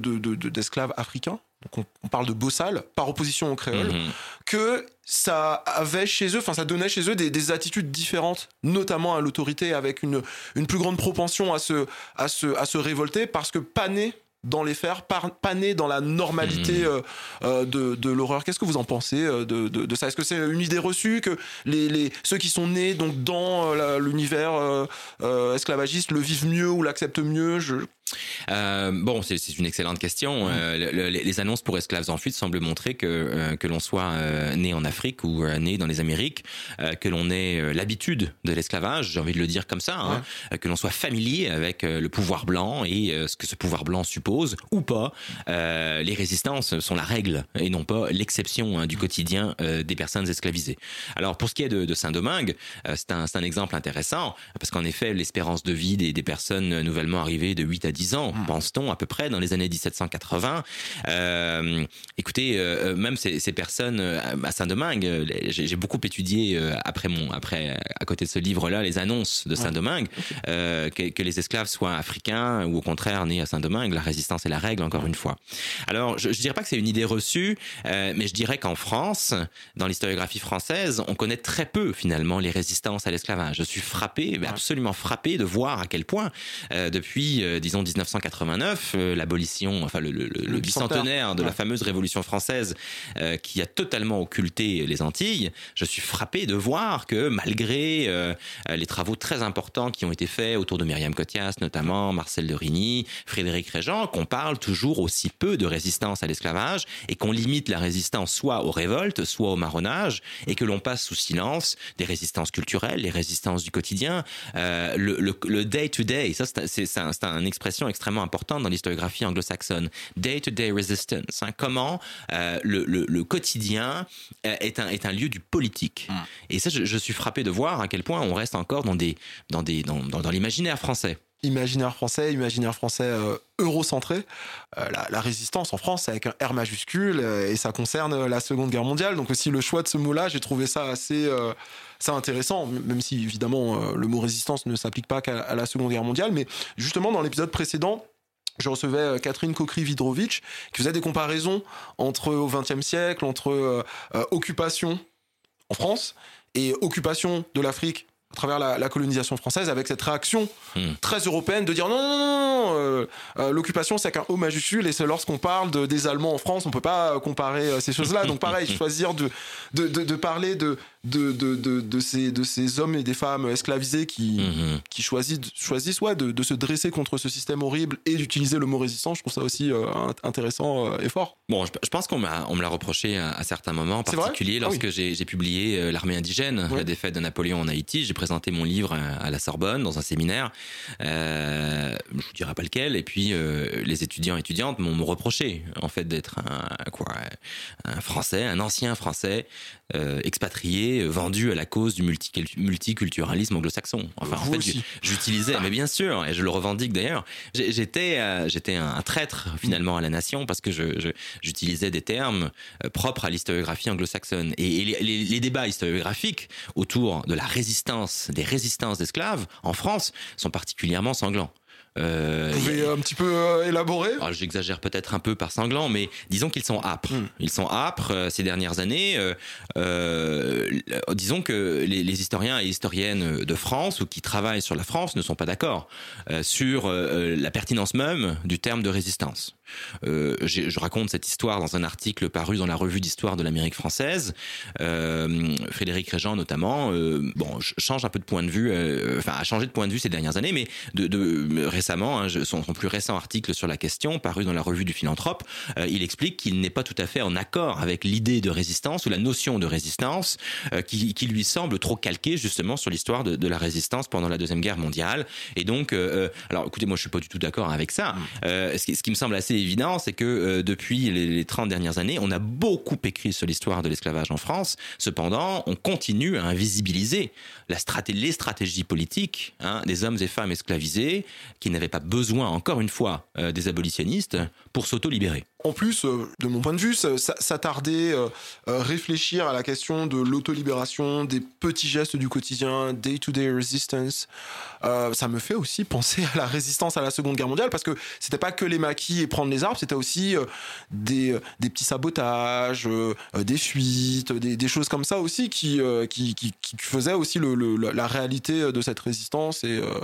d'esclaves de, africains donc on, parle de bossal par opposition aux créoles, mhm. que ça avait chez eux, enfin ça donnait chez eux des, attitudes différentes, notamment à l'autorité, avec une, une plus grande propension à se, à se, à se révolter, parce que pas né dans les fers, pas né dans la normalité mhm. euh, euh, de, de l'horreur. Qu'est-ce que vous en pensez euh, de, de, ça? Est-ce que c'est une idée reçue que les, les, ceux qui sont nés donc dans l'univers esclavagiste le vivent mieux ou l'acceptent mieux? Je euh, bon, c'est une excellente question. Euh, les annonces pour esclaves en fuite semblent montrer que euh, que l'on soit né en Afrique ou né dans les Amériques, que l'on ait l'habitude de l'esclavage, j'ai envie de le dire comme ça, hein, que l'on soit familier avec le pouvoir blanc et ce que ce pouvoir blanc suppose ou pas. les résistances sont la règle et non pas l'exception hein, du quotidien des personnes esclavisées. Alors pour ce qui est de, de Saint-Domingue, c'est un, un exemple intéressant parce qu'en effet l'espérance de vie des, des personnes nouvellement arrivées de 8 à 10 10 ans, hmm. pense-t-on, à peu près, dans les années 1780. Euh, écoutez, euh, même ces, ces, personnes euh, à Saint-Domingue, j'ai beaucoup étudié euh, après mon, après, à côté de ce livre-là, les annonces de Saint-Domingue, euh, que, que, les esclaves soient africains ou au contraire nés à Saint-Domingue, la résistance est la règle, encore une fois. Alors, je, je dirais pas que c'est une idée reçue, mais je dirais qu'en France, dans l'historiographie française, on connaît très peu finalement les résistances à l'esclavage. Je suis frappé, absolument frappé de voir à quel point, depuis, disons, 1989, euh, l'abolition, enfin le, le, le, bicentenaire de la fameuse Révolution française euh, qui a totalement occulté les Antilles, je suis frappé de voir que malgré euh, les travaux très importants qui ont été faits autour de Myriam Cotias, notamment Marcel de Rigny, Frédéric Régent, qu'on parle toujours aussi peu de résistance à l'esclavage et qu'on limite la résistance soit aux révoltes, soit au marronnage et que l'on passe sous silence des résistances culturelles, les résistances du quotidien, euh, le day-to-day, ça c'est un, un expression extrêmement importante dans l'historiographie anglo-saxonne. Day-to-day resistance. Hein. comment euh, le, le, quotidien euh, est, un, est un lieu du politique. Mm. Et ça, je, suis frappé de voir à quel point on reste encore dans, des, dans, des, dans, dans, l'imaginaire français imaginaire français, imaginaire français euh, eurocentré. la, la, résistance en France, c'est avec un R majuscule et ça concerne la Seconde Guerre mondiale. Donc aussi le choix de ce mot-là, j'ai trouvé ça assez, c'est intéressant, même si évidemment euh, le mot résistance ne s'applique pas qu'à la Seconde Guerre mondiale, mais justement dans l'épisode précédent, je recevais euh, Catherine Kokri-Vidrovitch qui faisait des comparaisons entre au XXe siècle, entre euh, occupation en France et occupation de l'Afrique à travers la, colonisation française, avec cette réaction hmm. très européenne de dire non, non, non, euh, euh, l'occupation c'est qu'un O majuscule et c'est lorsqu'on parle des Allemands en France, on peut pas comparer ces choses-là. Donc pareil, choisir de, de, de, parler de, de, de, de, ces, de ces hommes et des femmes esclavisés qui, hmm. qui choisissent, choisissent ouais, de, de se dresser contre ce système horrible et d'utiliser le mot résistance, je trouve ça aussi intéressant et fort. Bon, je, pense qu'on on me l'a reproché à, certains moments, en particulier ah lorsque j'ai publié L'armée indigène, la défaite de Napoléon en Haïti. J'ai présenté mon livre à la Sorbonne dans un séminaire. Euh, je vous dirai pas lequel. Et puis euh, les étudiants et étudiantes m'ont reproché en fait d'être un quoi, un Français, un ancien Français euh, expatrié, vendu à la cause du multiculturalisme anglo-saxon. Enfin, en fait, j'utilisais, mais bien sûr, et je le revendique d'ailleurs. J'étais j'étais un traître finalement à la nation parce que j'utilisais des termes propres à l'historiographie anglo-saxonne. Et, les, les, les débats historiographiques autour de la résistance, des résistances d'esclaves en France sont particulièrement sanglants. Euh, Vous pouvez un petit peu euh, élaborer ah, J'exagère peut-être un peu par sanglant, mais disons qu'ils sont âpres. Hmm. Ils sont âpres euh, ces dernières années. Disons que les, les, historiens et historiennes de France ou qui travaillent sur la France ne sont pas d'accord sur la pertinence même du terme de résistance. Je raconte cette histoire dans un article paru dans la revue d'histoire de l'Amérique française. Frédéric Régent notamment, bon, change un peu de point de vue, enfin a changé de point de vue ces dernières années, mais de, de récemment, hein, son, plus récent article sur la question, paru dans la revue du Philanthrope, euh, il explique qu'il n'est pas tout à fait en accord avec l'idée de résistance ou la notion de résistance qui, qui, lui semble trop calquée justement sur l'histoire de, la résistance pendant la deuxième guerre mondiale. Et donc, alors écoutez, moi je suis pas du tout d'accord avec ça. Ce qui, me semble assez évident, c'est que euh, depuis les, les 30 dernières années, on a beaucoup écrit sur l'histoire de l'esclavage en France. Cependant, on continue à invisibiliser les stratégies politiques hein, des hommes et femmes esclavisés qui n'avaient pas besoin, encore une fois, euh, des abolitionnistes pour s'auto-libérer. En plus, euh, de mon point de vue, s'attarder, euh, réfléchir à la question de l'autolibération, des petits gestes du quotidien, day-to-day resistance, ça me fait aussi penser à la résistance à la Seconde Guerre mondiale, parce que c'était pas que les maquis et prendre les arbres, c'était aussi des, petits sabotages, des fuites, des, choses comme ça aussi qui, qui, qui, faisaient aussi le, la réalité de cette résistance. Euh,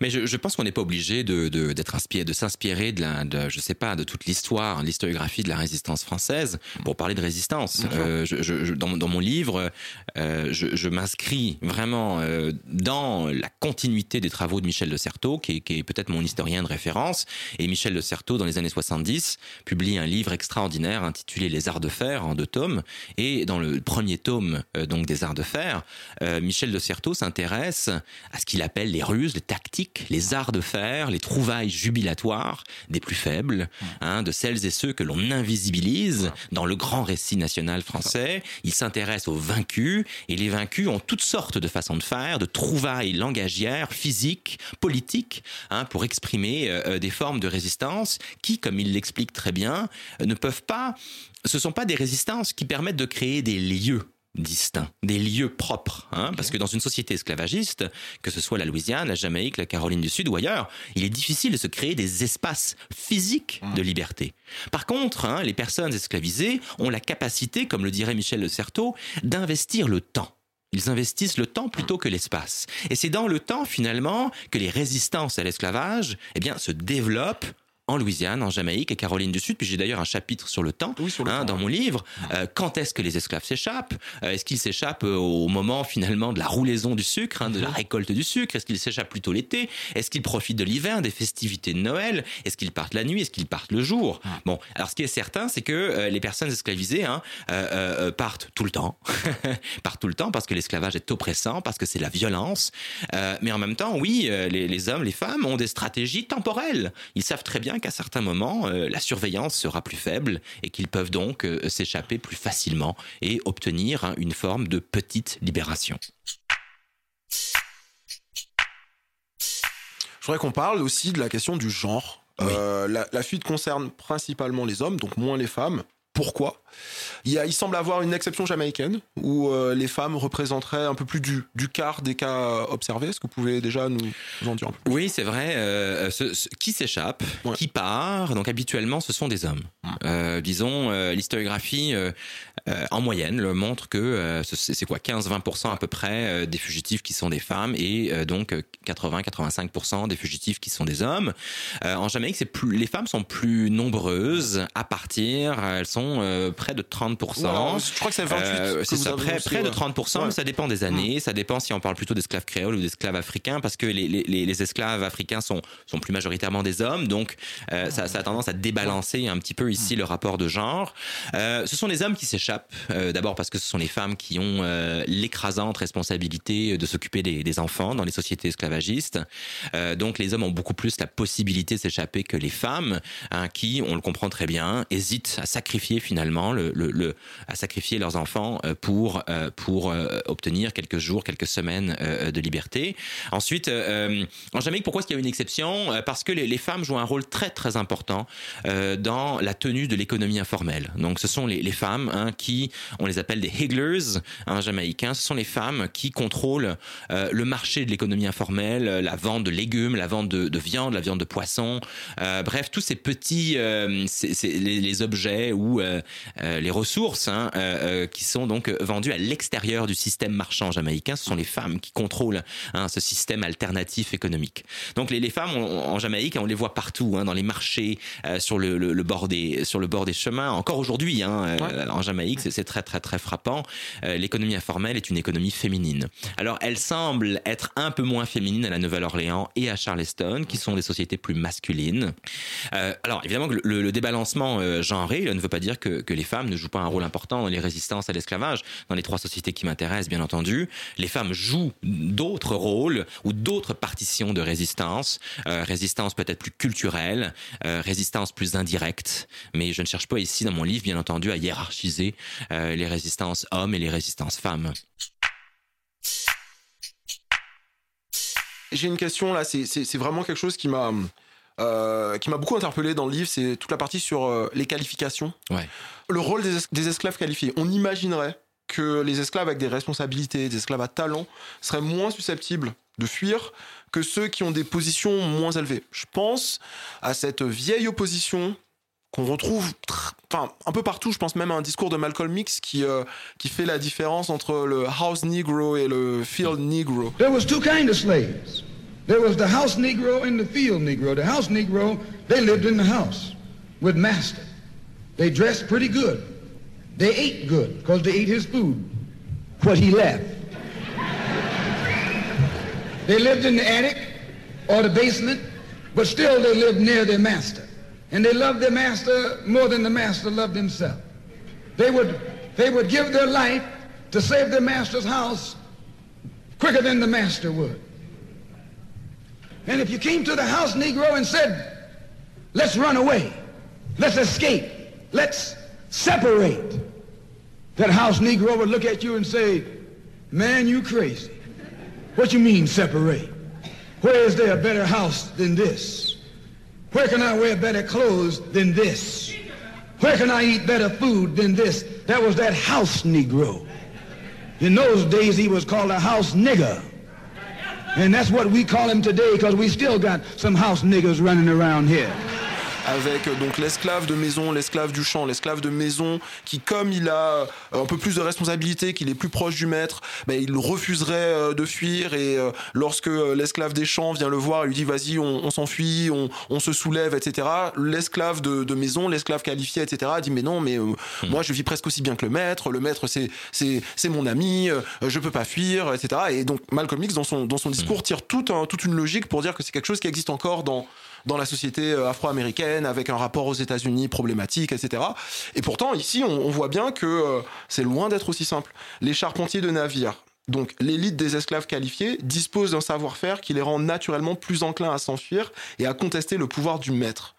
Mais je, pense qu'on n'est pas obligé de, d'être inspiré, de s'inspirer de, de, je sais pas, de toute l'histoire, l'historiographie de la résistance française pour parler de résistance. Euh, je, je, dans, dans, mon livre, euh, je, m'inscris vraiment dans la continuité des travaux de Michel de Certeau, qui est, qui est peut-être mon historien de référence. Et Michel de Certeau, dans les années 70, publie un livre extraordinaire intitulé Les Arts de Fer en deux tomes. Et dans le premier tome donc des Arts de Fer, Michel de Certeau s'intéresse à ce qu'il appelle les ruses, les tactiques, les arts de faire, les trouvailles jubilatoires des plus faibles, hein, de celles et ceux que l'on invisibilise dans le grand récit national français. Il s'intéresse aux vaincus et les vaincus ont toutes sortes de façons de faire, de trouvailles langagières, physiques, politiques, hein, pour exprimer euh, euh, des formes de résistance qui, comme il l'explique très bien, euh, ne peuvent pas ce sont pas des résistances qui permettent de créer des lieux distincts, des lieux propres. Hein, parce que dans une société esclavagiste, que ce soit la Louisiane, la Jamaïque, la Caroline du Sud ou ailleurs, il est difficile de se créer des espaces physiques de liberté. Par contre, hein, les personnes esclavisées ont la capacité, comme le dirait Michel Le Certeau, d'investir le temps. Ils investissent le temps plutôt que l'espace. Et c'est dans le temps, finalement, que les résistances à l'esclavage eh bien, se développent en Louisiane, en Jamaïque et Caroline du Sud. Puis j'ai d'ailleurs un chapitre sur le temps, hein, dans mon livre. Euh, quand est-ce que les esclaves s'échappent? Euh, Est-ce qu'ils s'échappent euh, au moment finalement de la roulaison du sucre, hein, de la mhm. récolte du sucre? Est-ce qu'ils s'échappent plutôt l'été? Est-ce qu'ils profitent de l'hiver, des festivités de Noël? Est-ce qu'ils partent la nuit? Est-ce qu'ils partent le jour? Bon, alors ce qui est certain, c'est que les personnes esclavisées hein, partent tout le temps, partent tout le temps parce que l'esclavage est oppressant, parce que c'est la violence. mais en même temps, oui, les, les hommes, les femmes ont des stratégies temporelles. Ils savent très bien qu'à certains moments, euh, la surveillance sera plus faible et qu'ils peuvent donc euh, s'échapper plus facilement et obtenir hein, une forme de petite libération. Je voudrais qu'on parle aussi de la question du genre. Euh, la, fuite concerne principalement les hommes, donc moins les femmes. Pourquoi? Il, y a, il semble avoir une exception jamaïcaine où euh, les femmes représenteraient un peu plus du, du quart des cas observés. Est-ce que vous pouvez déjà nous, nous en dire un peu Oui, c'est vrai. Euh, ce, ce- qui s'échappe, Ouais. qui part, donc habituellement, ce sont des hommes. Euh, disons, euh, l'historiographie, euh, euh, en moyenne, le montre que euh, ce- c'est quoi 15-20% à peu près euh, des fugitifs qui sont des femmes et euh, donc euh, 80-85% des fugitifs qui sont des hommes. Euh, en Jamaïque, c'est plus, les femmes sont plus nombreuses à partir. Elles sont euh, près de 30%. Ouais, alors, Je crois que c'est 28. Euh, c'est ça, près, annoncé, près de ouais. 30%, Ouais. ça dépend des années, ça dépend si on parle plutôt d'esclaves créoles ou d'esclaves africains, parce que les, les, les- les esclaves africains sont, sont plus majoritairement des hommes, donc euh, ça, ça a tendance à débalancer un petit peu ici le rapport de genre. Euh, ce sont les hommes qui s'échappent, euh, d'abord parce que ce sont les femmes qui ont l'écrasante responsabilité de s'occuper des, des enfants dans les sociétés esclavagistes. Donc les hommes ont beaucoup plus la possibilité de s'échapper que les femmes, hein, qui, on le comprend très bien, hésitent à sacrifier finalement à sacrifier leurs enfants euh, pour euh, pour euh, obtenir quelques jours, quelques semaines de liberté. Ensuite, en Jamaïque, pourquoi est-ce qu'il y a une exception? Parce que les, femmes jouent un rôle très très important dans la tenue de l'économie informelle. Donc, ce sont les, femmes hein, qui, on les appelle des higglers hein, jamaïcains. Ce sont les femmes qui contrôlent le marché de l'économie informelle, la vente de légumes, la vente de, de viande, la viande de poisson. Bref, tous ces petits, les, objets ou les ressources hein, euh, euh, qui sont donc euh, vendues à l'extérieur du système marchand jamaïcain. Ce sont les femmes qui contrôlent hein, ce système alternatif économique. Donc les, les femmes on- en Jamaïque, on les voit partout, hein, dans les marchés, euh, sur le, le- le bord des sur le bord des chemins. Encore aujourd'hui, hein, euh, Ouais. en Jamaïque, c'est très très très frappant. Euh, L'économie informelle est une économie féminine. Alors elle semble être un peu moins féminine à la Nouvelle-Orléans et à Charleston, qui sont des sociétés plus masculines. Euh, alors évidemment que le, le débalancement euh, genré euh, ne veut pas dire que, que les femmes ne jouent pas un rôle important dans les résistances à l'esclavage. Dans les trois sociétés qui m'intéressent, bien entendu, les femmes jouent d'autres rôles ou d'autres partitions de résistance, euh, résistance peut-être plus culturelle, euh, résistance plus indirecte. Mais je ne cherche pas ici dans mon livre, bien entendu, à hiérarchiser euh, les résistances hommes et les résistances femmes. J'ai une question là, c'est- vraiment quelque chose qui m'a euh, qui m'a beaucoup interpellé dans le livre, c'est toute la partie sur euh, les qualifications. Ouais. Le rôle des, es- des esclaves qualifiés. On imaginerait que les esclaves avec des responsabilités, des esclaves à talent, seraient moins susceptibles de fuir que ceux qui ont des positions moins élevées. Je pense à cette vieille opposition qu'on retrouve tr- enfin, un peu partout, je pense même à un discours de Malcolm X qui, euh, qui fait la différence entre le house negro et le field negro. There was two kind of slaves. There was the house Negro and the field Negro. The house Negro, they lived in the house with master. They dressed pretty good. They ate good because they ate his food, what he left. they lived in the attic or the basement, but still they lived near their master. And they loved their master more than the master loved himself. They would, they would give their life to save their master's house quicker than the master would. And if you came to the house Negro and said, let's run away, let's escape, let's separate, that house Negro would look at you and say, man, you crazy. What you mean separate? Where is there a better house than this? Where can I wear better clothes than this? Where can I eat better food than this? That was that house Negro. In those days, he was called a house nigger. And that's what we call him today because we still got some house niggers running around here. Avec euh, donc l'esclave de maison, l'esclave du champ, l'esclave de maison qui, comme il a euh, un peu plus de responsabilité, qu'il est plus proche du maître, ben, il refuserait euh, de fuir et euh, lorsque l'esclave des champs vient le voir et lui dit vas-y on, on s'enfuit, on, on se soulève, etc. L'esclave de, de maison, l'esclave qualifié, etc. dit mais non mais euh, moi je vis presque aussi bien que le maître, le maître c'est c'est c'est mon ami, euh, je peux pas fuir, etc. Et donc Malcolm X dans son dans son discours tire tout un- toute une logique pour dire que c'est quelque chose qui existe encore dans dans la société euh, afro-américaine avec un rapport aux États-Unis problématique, etc. Et pourtant, ici, on, voit bien que euh, c'est loin d'être aussi simple. Les charpentiers de navires, donc l'élite des esclaves qualifiés, disposent d'un savoir-faire qui les rend naturellement plus enclins à s'enfuir et à contester le pouvoir du maître.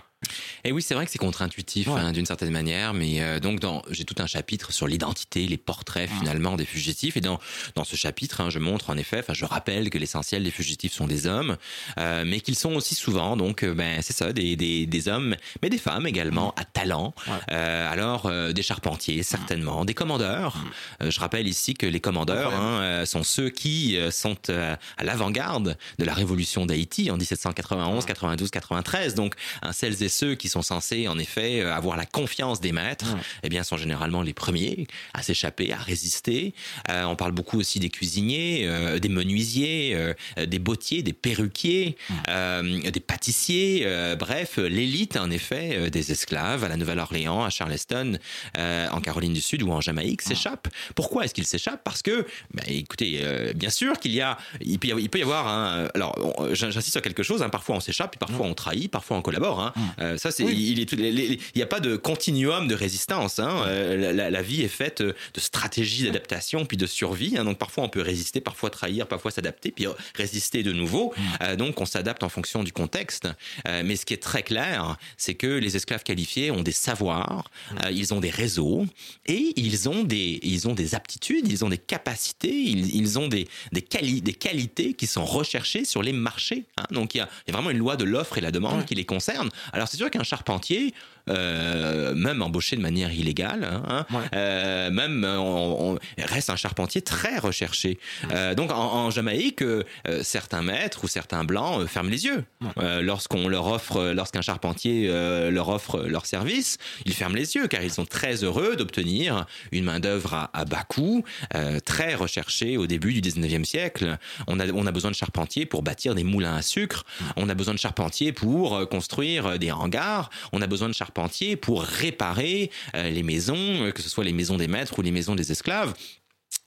Et oui, c'est vrai que c'est contre-intuitif hein, d'une certaine manière, mais euh, donc dans, j'ai tout un chapitre sur l'identité, les portraits finalement des fugitifs, et dans dans ce chapitre, hein, je montre en effet, enfin, je rappelle que l'essentiel des fugitifs sont des hommes, euh, mais qu'ils sont aussi souvent, donc, euh, ben, c'est ça, des, des, des, hommes, mais des femmes également à talent. alors, des charpentiers certainement, des commandeurs. je rappelle ici que les commandeurs hein, sont ceux qui sont à l'avant-garde de la révolution d'Haïti en 1791, 92, 93. Donc, hein, celles et ceux qui sont censés, en effet, euh, avoir la confiance des maîtres, eh bien, sont généralement les premiers à s'échapper, à résister. Euh, on parle beaucoup aussi des cuisiniers, euh, des menuisiers, des bottiers, des perruquiers, des pâtissiers. bref, l'élite, en effet, des esclaves à la Nouvelle-Orléans, à Charleston, en Caroline du Sud ou en Jamaïque s'échappent. Pourquoi est-ce qu'ils s'échappent? Parce que, bah, écoutez, bien sûr qu'il y a, il peut, y avoir, un, alors, j'insiste sur quelque chose. Hein, parfois on s'échappe, parfois on trahit, parfois on collabore. Hein. Ça, c'est, il il n'y a pas de continuum de résistance. Hein. Euh, la, vie est faite de stratégies d'adaptation puis de survie. Hein. Donc parfois on peut résister, parfois trahir, parfois s'adapter, puis résister de nouveau. Euh, donc on s'adapte en fonction du contexte. Euh, mais ce qui est très clair, c'est que les esclaves qualifiés ont des savoirs, ils ont des réseaux et ils ont des, ils ont des aptitudes, ils ont des capacités, ils, ont des, des, des qualités qui sont recherchées sur les marchés. Hein. Donc il y, a, il y, a, vraiment une loi de l'offre et la demande qui les concerne. Alors sûr qu'un charpentier, même embauché de manière illégale, hein, euh, même on, reste un charpentier très recherché. Euh, donc en, Jamaïque, certains maîtres ou certains blancs ferment les yeux. Lorsqu'on leur offre, lorsqu'un charpentier leur offre leur service, ils ferment les yeux car ils sont très heureux d'obtenir une main d'œuvre à, bas coût, très recherchée au début du 19e siècle. On a, on a besoin de charpentiers pour bâtir des moulins à sucre, on a besoin de charpentiers pour construire des hangars, on a besoin de charpentiers pour réparer euh, les maisons, euh, que ce soit les maisons des maîtres ou les maisons des esclaves.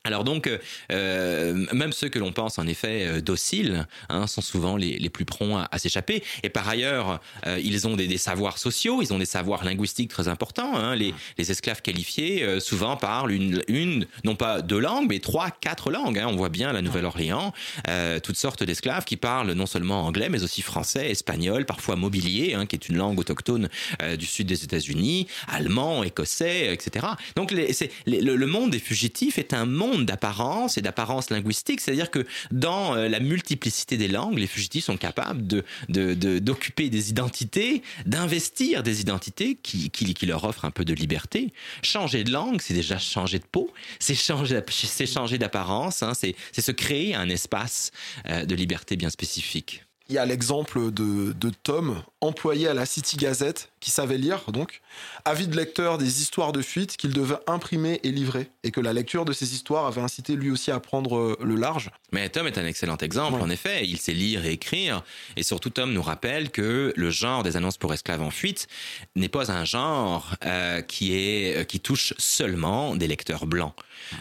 Alors donc, euh, même ceux que l'on pense en effet euh, dociles hein, sont souvent les, les plus prompts à, s'échapper. Et par ailleurs, euh, ils ont des, des, savoirs sociaux, ils ont des savoirs linguistiques très importants. Hein. Les, les, esclaves qualifiés euh, souvent parlent une, non pas deux langues, mais trois, quatre langues. Hein. On voit bien la Nouvelle-Orléans, euh, toutes sortes d'esclaves qui parlent non seulement anglais, mais aussi français, espagnol, parfois mobilier, qui est une langue autochtone du sud des États-Unis, allemand, écossais, etc. Donc le monde des fugitifs est un monde d'apparence et d'apparence linguistique, c'est-à-dire que dans euh, la multiplicité des langues, les fugitifs sont capables de, d'occuper des identités, d'investir des identités qui, leur offrent un peu de liberté. Changer de langue, c'est déjà changer de peau, c'est changer, d'apparence, hein, c'est, se créer un espace euh, de liberté bien spécifique. Il y a l'exemple de, de Tom, employé à la City Gazette, qui savait lire, donc, avide lecteur des histoires de fuite qu'il devait imprimer et livrer, et que la lecture de ces histoires avait incité lui aussi à prendre euh, le large. Mais Tom est un excellent exemple, en effet, il sait lire et écrire, et surtout Tom nous rappelle que le genre des annonces pour esclaves en fuite n'est pas un genre euh, qui, est, euh, qui touche seulement des lecteurs blancs.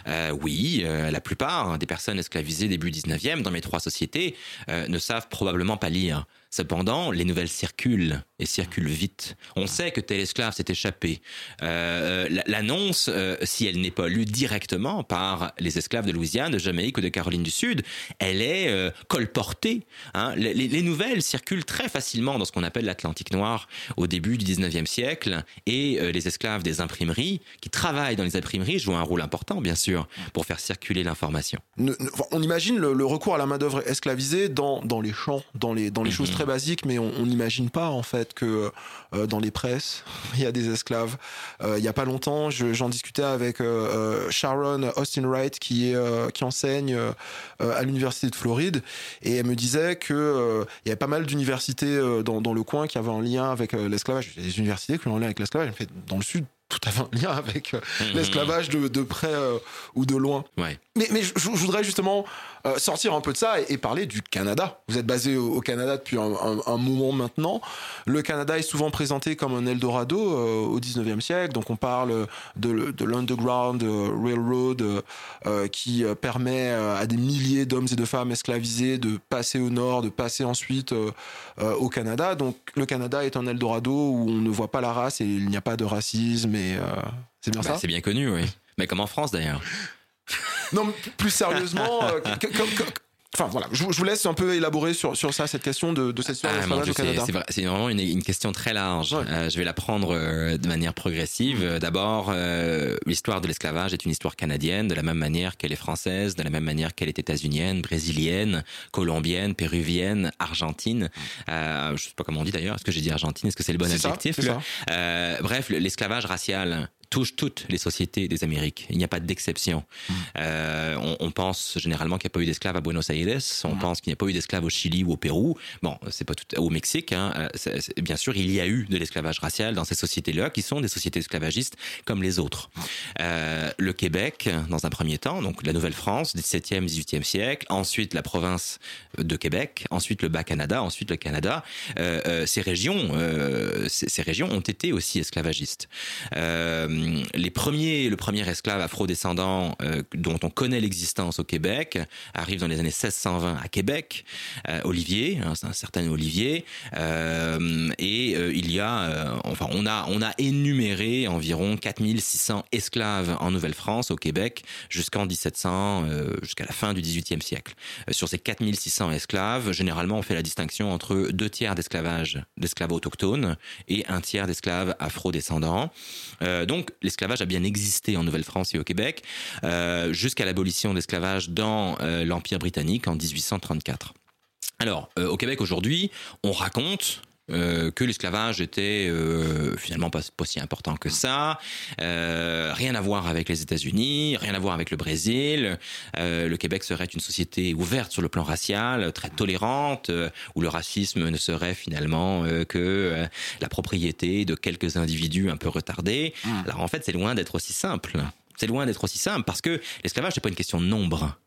Euh, oui, euh, la plupart des personnes esclavisées début 19e dans mes trois sociétés ne savent probablement pas lire. Cependant, les nouvelles circulent et circulent vite. On sait que tel esclave s'est échappé. Euh, L'annonce, euh, si elle n'est pas lue directement par les esclaves de Louisiane, de Jamaïque ou de Caroline du Sud, elle est euh, colportée. Hein. Les, les, nouvelles circulent très facilement dans ce qu'on appelle l'Atlantique noir au début du 19e siècle et euh, les esclaves des imprimeries qui travaillent dans les imprimeries jouent un rôle important, bien sûr, pour faire circuler l'information. On imagine le, le, recours à la main-d'œuvre esclavisée dans, dans les champs, dans les, dans les choses très basiques, mais on n'imagine pas en fait que euh, dans les presses, il y a des esclaves. Euh, il y a pas longtemps, j'en discutais avec euh, Sharon Austin Wright qui est qui enseigne à l'université de Floride et elle me disait que il y avait pas mal d'universités dans, le coin qui avaient un lien avec l'esclavage. Des universités qui ont un lien avec l'esclavage. Dans le sud, tout à fait un lien avec mmh. l'esclavage de, de, près ou de loin. Ouais. Mais, mais je, je, voudrais justement euh, sortir un peu de ça et, parler du Canada. Vous êtes basé au, Canada depuis un, moment maintenant. Le Canada est souvent présenté comme un Eldorado euh, au 19e siècle. Donc on parle de, de l'Underground Railroad euh, qui permet à des milliers d'hommes et de femmes esclavisés de passer au nord, de passer ensuite au Canada. Donc le Canada est un Eldorado où on ne voit pas la race et il n'y a pas de racisme. Et c'est bien bah, ça C'est bien connu, oui. Mais comme en France d'ailleurs. non, plus sérieusement, Enfin voilà, je, vous laisse un peu élaborer sur, sur ça, cette question de, de cette histoire ah, au Canada. C'est vraiment une, une, question très large. Euh, je vais la prendre euh, de manière progressive. Mm. D'abord, euh, l'histoire de l'esclavage est une histoire canadienne, de la même manière qu'elle est française, de la même manière qu'elle est états-unienne, brésilienne, colombienne, péruvienne, argentine. Euh, je sais pas comment on dit d'ailleurs. Est-ce que j'ai dit argentine? Est-ce que c'est le bon adjectif? euh, Bref, l'esclavage racial touche toutes les sociétés des Amériques. Il n'y a pas d'exception. Euh, on, on, pense généralement qu'il n'y a pas eu d'esclaves à Buenos Aires. On pense qu'il n'y a pas eu d'esclaves au Chili ou au Pérou. Bon, c'est pas tout au Mexique. Hein. Euh, bien sûr, il y a eu de l'esclavage racial dans ces sociétés-là, qui sont des sociétés esclavagistes comme les autres. Euh, le Québec, dans un premier temps, donc la Nouvelle-France, 17e, 18e siècle. Ensuite, la province de Québec. Ensuite, le Bas-Canada. Ensuite, le Canada. Euh, ces régions, ces, ces, régions ont été aussi esclavagistes. Euh, les premiers, le premier esclave afro-descendant euh, dont on connaît l'existence au Québec arrive dans les années 1620 à Québec, euh, Olivier, hein, c'est un certain Olivier, et il y a, enfin, on a, on a énuméré environ 4600 esclaves en Nouvelle-France, au Québec, jusqu'en 1700, jusqu'à la fin du XVIIIe siècle. sur ces 4600 esclaves, généralement, on fait la distinction entre deux tiers d'esclavage, d'esclaves autochtones, et un tiers d'esclaves afro-descendants. donc l'esclavage a bien existé en Nouvelle-France et au Québec, euh, jusqu'à l'abolition de l'esclavage dans euh, l'Empire britannique en 1834. Alors, euh, au Québec aujourd'hui, on raconte euh, que l'esclavage était euh, finalement pas, pas, si important que ça, euh, rien à voir avec les États-Unis, rien à voir avec le Brésil. le Québec serait une société ouverte sur le plan racial, très tolérante, où le racisme ne serait finalement que la propriété de quelques individus un peu retardés. Mmh. Alors en fait, c'est loin d'être aussi simple. C'est loin d'être aussi simple parce que l'esclavage n'est pas une question de nombre.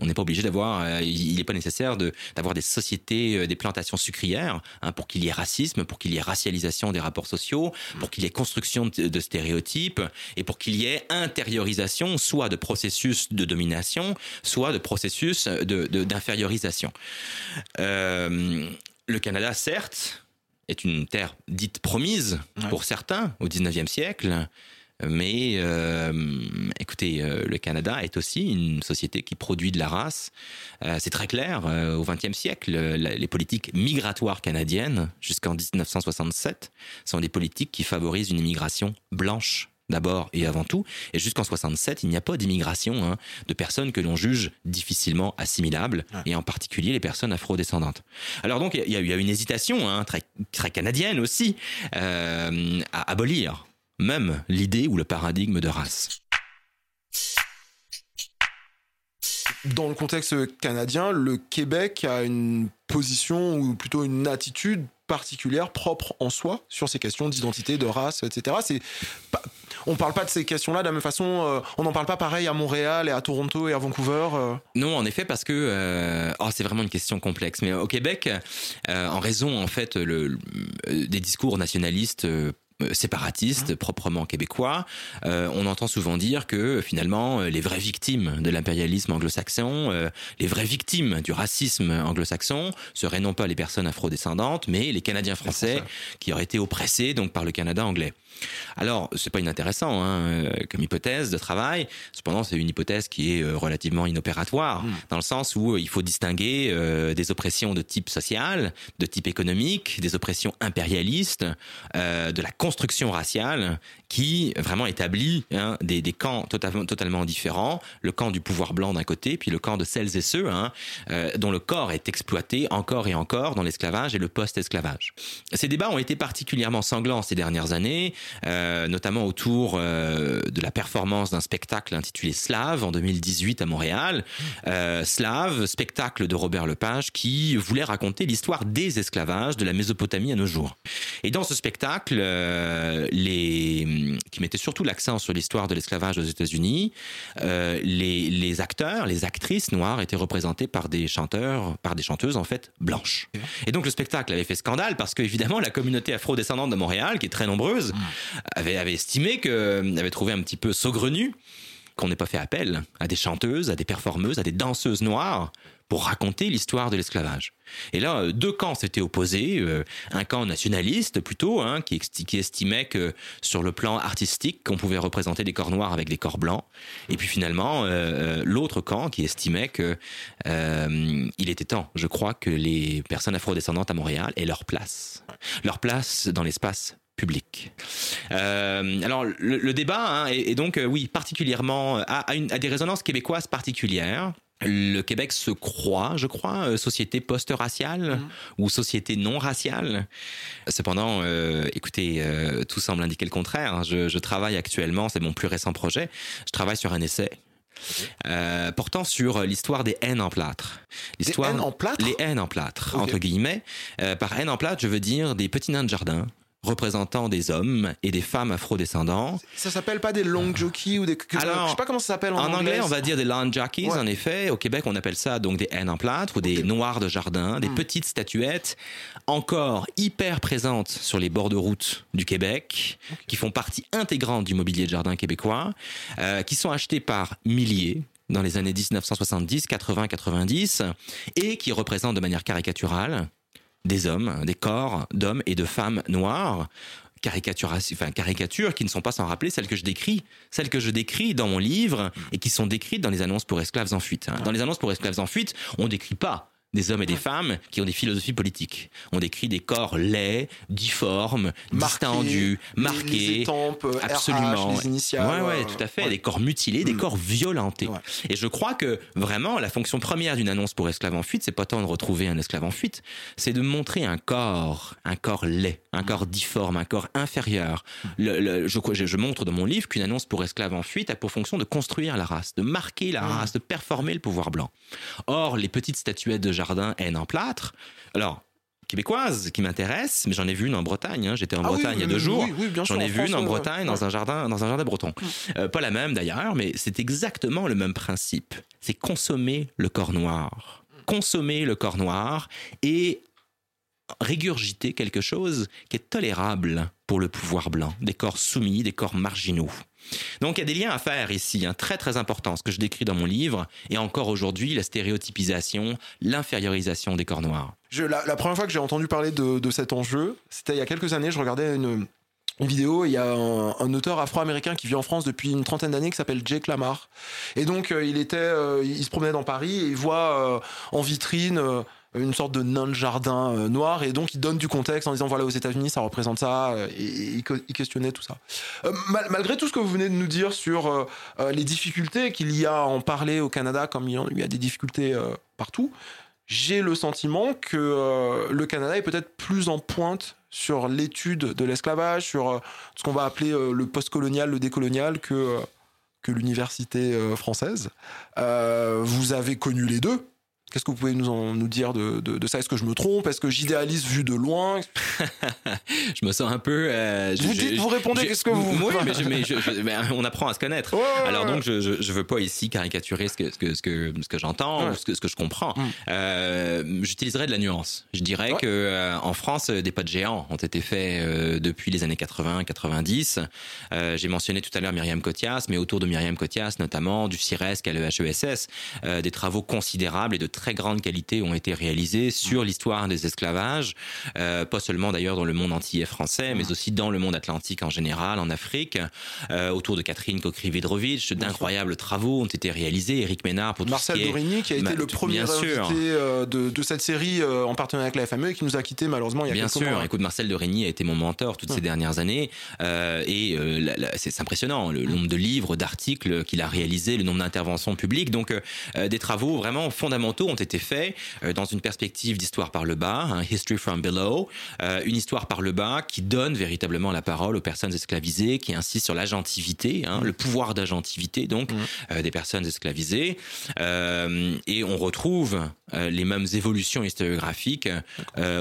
On n'est pas obligé d'avoir, euh, il n'est pas nécessaire d'avoir des sociétés, euh, des plantations sucrières hein, pour qu'il y ait racisme, pour qu'il y ait racialisation des rapports sociaux, pour qu'il y ait construction de, stéréotypes et pour qu'il y ait intériorisation soit de processus de domination, soit de processus d'infériorisation. De, euh, le Canada, certes, est une terre dite promise pour certains au 19e siècle. Mais euh, écoutez, euh, le Canada est aussi une société qui produit de la race. Euh, c'est très clair. au XXe siècle, les politiques migratoires canadiennes, jusqu'en 1967, sont des politiques qui favorisent une immigration blanche d'abord et avant tout. Et jusqu'en 67, il n'y a pas d'immigration hein, de personnes que l'on juge difficilement assimilables, et en particulier les personnes afro-descendantes. Alors donc, il y, a eu une hésitation hein, très, très canadienne aussi à abolir même l'idée ou le paradigme de race. Dans le contexte canadien, le Québec a une position ou plutôt une attitude particulière, propre en soi, sur ces questions d'identité, de race, etc. C'est on parle pas de ces questions-là de la même façon. Euh, on n'en parle pas pareil à Montréal et à Toronto et à Vancouver. Euh. Non, en effet, parce que euh, oh, c'est vraiment une question complexe. Mais au Québec, en raison en fait le, des discours nationalistes euh, séparatistes, hein proprement québécois, euh, on entend souvent dire que finalement euh, les vraies victimes de l'impérialisme anglo-saxon, les vraies victimes du racisme anglo-saxon seraient non pas les personnes afrodescendantes, mais les Canadiens français qui auraient été oppressés donc par le Canada anglais. Alors, c'est pas inintéressant hein, comme hypothèse de travail. Cependant, c'est une hypothèse qui est relativement inopératoire, hmm. dans le sens où il faut distinguer des oppressions de type social, de type économique, des oppressions impérialistes, de la construction raciale qui vraiment établit hein, des, des, camps totalement, totalement différents, le camp du pouvoir blanc d'un côté, puis le camp de celles et ceux hein, euh, dont le corps est exploité encore et encore dans l'esclavage et le post-esclavage. Ces débats ont été particulièrement sanglants ces dernières années, euh, notamment autour euh, de la performance d'un spectacle intitulé Slave en 2018 à Montréal. Euh, Slave, spectacle de Robert Lepage qui voulait raconter l'histoire des esclavages de la Mésopotamie à nos jours. Et dans ce spectacle, euh, les, qui mettait surtout l'accent sur l'histoire de l'esclavage aux États-Unis, euh, les, les, acteurs, les actrices noires étaient représentés par des chanteurs, par des chanteuses en fait blanches. Et donc le spectacle avait fait scandale parce qu'évidemment la communauté afro-descendante de Montréal, qui est très nombreuse, mm. Avait, estimé que, avait trouvé un petit peu saugrenu qu'on n'ait pas fait appel à des chanteuses, à des performeuses, à des danseuses noires pour raconter l'histoire de l'esclavage. Et là, euh, deux camps s'étaient opposés. Euh, un camp nationaliste plutôt, hein, qui, estimait que sur le plan artistique, qu'on pouvait représenter des corps noirs avec des corps blancs. Et puis finalement, euh, l'autre camp qui estimait que était temps, je crois, que les personnes afrodescendantes à Montréal aient leur place, leur place dans l'espace public. alors le, débat hein, est, donc oui particulièrement a, a des résonances québécoises particulières le Québec se croit, je crois, euh, société post-raciale mhm. ou société non raciale. Cependant, euh, écoutez, euh, tout semble indiquer le contraire. Hein. Je, travaille actuellement, c'est mon plus récent projet, je travaille sur un essai portant sur l'histoire des haines en plâtre. L'histoire, les haines en plâtre Les haines en plâtre, entre guillemets. par haine en plâtre, je veux dire des petits nains de jardin représentant des hommes et des femmes afrodescendants. Ça s'appelle pas des long jockeys ou des. Alors, je sais pas comment ça s'appelle en, en anglais. on va dire des long jockeys, en effet. Au Québec, on appelle ça donc des haines en plâtre ou des noirs de jardin, des hmm. petites statuettes encore hyper présentes sur les bords de route du Québec, qui font partie intégrante du mobilier de jardin québécois, euh, qui sont achetées par milliers dans les années 1970, 80, 90, et qui représentent de manière caricaturale des hommes, des corps d'hommes et de femmes noirs caricatures, enfin caricatures qui ne sont pas sans rappeler celles que je décris, celles que je décris dans mon livre et qui sont décrites dans les annonces pour esclaves en fuite. Hein. Dans les annonces pour esclaves en fuite, on décrit pas des hommes et des femmes qui ont des philosophies politiques. On décrit des corps laids, difformes, distendus, marqués, les euh, absolument. les initiales. Ouais, ouais, tout à fait. Des corps mutilés, des mm. corps violentés. Et je crois que vraiment la fonction première d'une annonce pour esclave en fuite, c'est pas tant de retrouver un esclave en fuite, c'est de montrer un corps, un corps laid, un mm. corps difforme, un corps inférieur. Le, je, je, montre dans mon livre qu'une annonce pour esclave en fuite a pour fonction de construire la race, de marquer la race, de performer le pouvoir blanc. Or, les petites statuettes de jardin haine en plâtre. Alors, québécoise qui m'intéresse, mais j'en ai vu une en Bretagne. Hein. J'étais en ah Bretagne il y a deux jours. j'en ai vu une en Bretagne dans un jardin, dans un jardin breton. Euh, pas la même d'ailleurs, mais c'est exactement le même principe. C'est consommer le corps noir, consommer le corps noir et régurgiter quelque chose qui est tolérable pour le pouvoir blanc, des corps soumis, des corps marginaux. Donc il y a des liens à faire ici, hein, très très important, ce que je décris dans mon livre, et encore aujourd'hui, la stéréotypisation, l'infériorisation des corps noirs. la, première fois que j'ai entendu parler de, cet enjeu, c'était il y a quelques années, je regardais une, vidéo, il y a un, auteur afro-américain qui vit en France depuis une trentaine d'années qui s'appelle Jake Lamar. Et donc euh, il était, euh, il se promenait dans Paris et il voit euh, en vitrine une sorte de nain de jardin euh, noir et donc il donne du contexte en disant voilà aux États-Unis ça représente ça euh, et, il, questionnait tout ça. Euh, malgré tout ce que vous venez de nous dire sur les difficultés qu'il y a à en parler au Canada comme il y a, des difficultés partout, j'ai le sentiment que le Canada est peut-être plus en pointe sur l'étude de l'esclavage, sur ce qu'on va appeler le postcolonial, le décolonial que que l'université française. vous avez connu les deux. Qu'est-ce que vous pouvez nous, en, nous dire de, de, ça? Est-ce que je me trompe? Est-ce que j'idéalise vu de loin? Je me sens un peu. Euh, vous dites, vous répondez, qu'est-ce que vous. Oui, mais, mais, on apprend à se connaître. Alors donc, je, je, veux pas ici caricaturer ce que, ce que, ce que, ce que j'entends ou ce que, ce que je comprends. Mm. Euh, j'utiliserai de la nuance. Je dirais que euh, en France, des pas de géants ont été faits depuis les années 80-90. J'ai mentionné tout à l'heure Myriam Cotias, mais autour de Myriam Cotias, notamment du CIRESC à l'EHESS, des travaux considérables et de très grande qualité ont été réalisés sur l'histoire des esclavages, euh, pas seulement d'ailleurs dans le monde antillais français, mais aussi dans le monde atlantique en général, en Afrique, euh, autour de Catherine Kokri-Vedrovitch. D'incroyables travaux ont été réalisés. Eric Ménard pour Marcel tout ce qui Dorigny, qui a été le premier invité euh, de, de, cette série en partenariat avec la FME et qui nous a quitté malheureusement il y a Bien quelques sûr. Écoute, Marcel Dorigny a été mon mentor toutes ces dernières années et c'est impressionnant le nombre de livres, d'articles qu'il a réalisés, le nombre d'interventions publiques. Donc des travaux vraiment fondamentaux ont été faits euh, dans une perspective d'histoire par le bas, un history from below, euh, une histoire par le bas qui donne véritablement la parole aux personnes esclavisées, qui insiste sur l'agentivité, hein, le pouvoir d'agentivité donc mm. euh, des personnes esclavisées, et on retrouve les mêmes évolutions historiographiques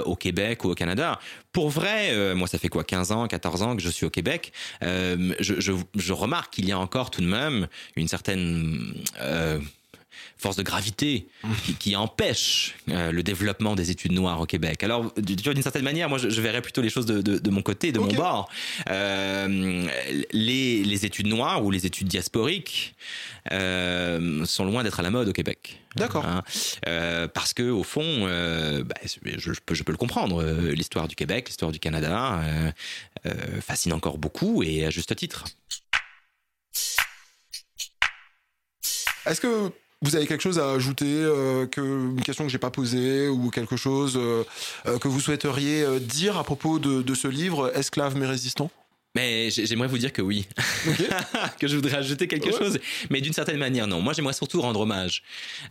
au Québec ou au Canada. Pour vrai, moi ça fait quoi 15 ans, 14 ans que je suis au Québec, je, je, je remarque qu'il y a encore tout de même une certaine force de gravité qui, empêche euh, le développement des études noires au Québec. Alors, d'une certaine manière, moi, je, verrais plutôt les choses de, mon côté, de mon bord. Euh, les, études noires ou les études diasporiques euh, sont loin d'être à la mode au Québec. D'accord. Hein. parce que au fond, bah, je, peux, je, peux, le comprendre. l'histoire du Québec, l'histoire du Canada fascine encore beaucoup et à juste titre. Est-ce que vous avez quelque chose à ajouter, euh, une question que j'ai pas posée ou quelque chose euh, euh, que vous souhaiteriez dire à propos de, de ce livre, Esclaves mais résistants? Mais j'aimerais vous dire que oui, que je voudrais ajouter quelque chose, mais d'une certaine manière non. Moi j'aimerais surtout rendre hommage,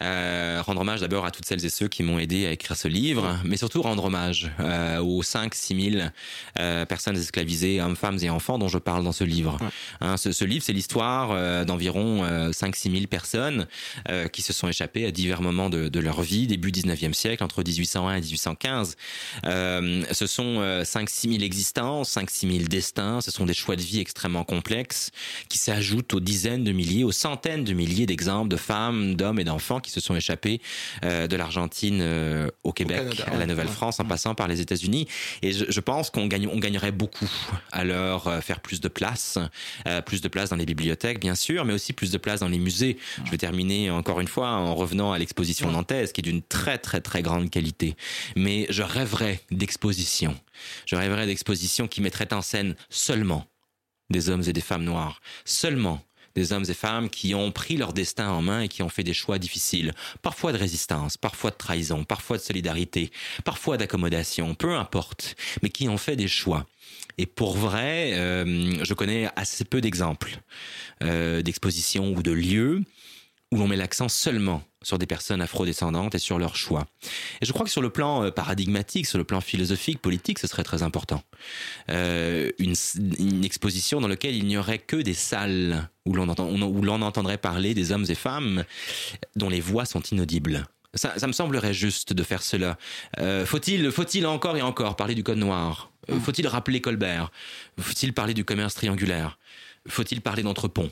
euh, rendre hommage d'abord à toutes celles et ceux qui m'ont aidé à écrire ce livre, mais surtout rendre hommage euh, aux 5-6 000 euh, personnes esclavisées, hommes, femmes et enfants dont je parle dans ce livre. Hein, ce, ce, livre c'est l'histoire d'environ 5-6 000 personnes qui se sont échappées à divers moments de, de, leur vie, début 19e siècle, entre 1801 et 1815. ce sont 5-6 000 existences, 5-6 000 destins, ce sont des choix de vie extrêmement complexes qui s'ajoutent aux dizaines de milliers, aux centaines de milliers d'exemples de femmes, d'hommes et d'enfants qui se sont échappés euh, de l'Argentine euh, au Québec, à la Nouvelle-France, en passant par les États-Unis. Et je, pense qu'on gagne, on gagnerait beaucoup à leur euh, faire plus de place, plus de place dans les bibliothèques, bien sûr, mais aussi plus de place dans les musées. Je vais terminer encore une fois en revenant à l'exposition nantaise, qui est d'une très très très grande qualité. Mais je rêverais d'expositions. Je rêverais d'expositions qui mettraient en scène seulement des hommes et des femmes noirs, seulement des hommes et femmes qui ont pris leur destin en main et qui ont fait des choix difficiles, parfois de résistance, parfois de trahison, parfois de solidarité, parfois d'accommodation, peu importe, mais qui ont fait des choix. Et pour vrai, euh, je connais assez peu d'exemples euh, d'expositions ou de lieux où l'on met l'accent seulement sur des personnes afrodescendantes et sur leurs choix. Et je crois que sur le plan euh, paradigmatique, sur le plan philosophique, politique, ce serait très important. Euh, une, exposition dans laquelle il n'y aurait que des salles où l'on entendrait parler des hommes et femmes dont les voix sont inaudibles. Ça, me semblerait juste de faire cela. Euh, faut-il, faut-il encore et encore parler du code noir? Faut-il rappeler Colbert? Faut-il parler du commerce triangulaire? Faut-il parler d'entrepont?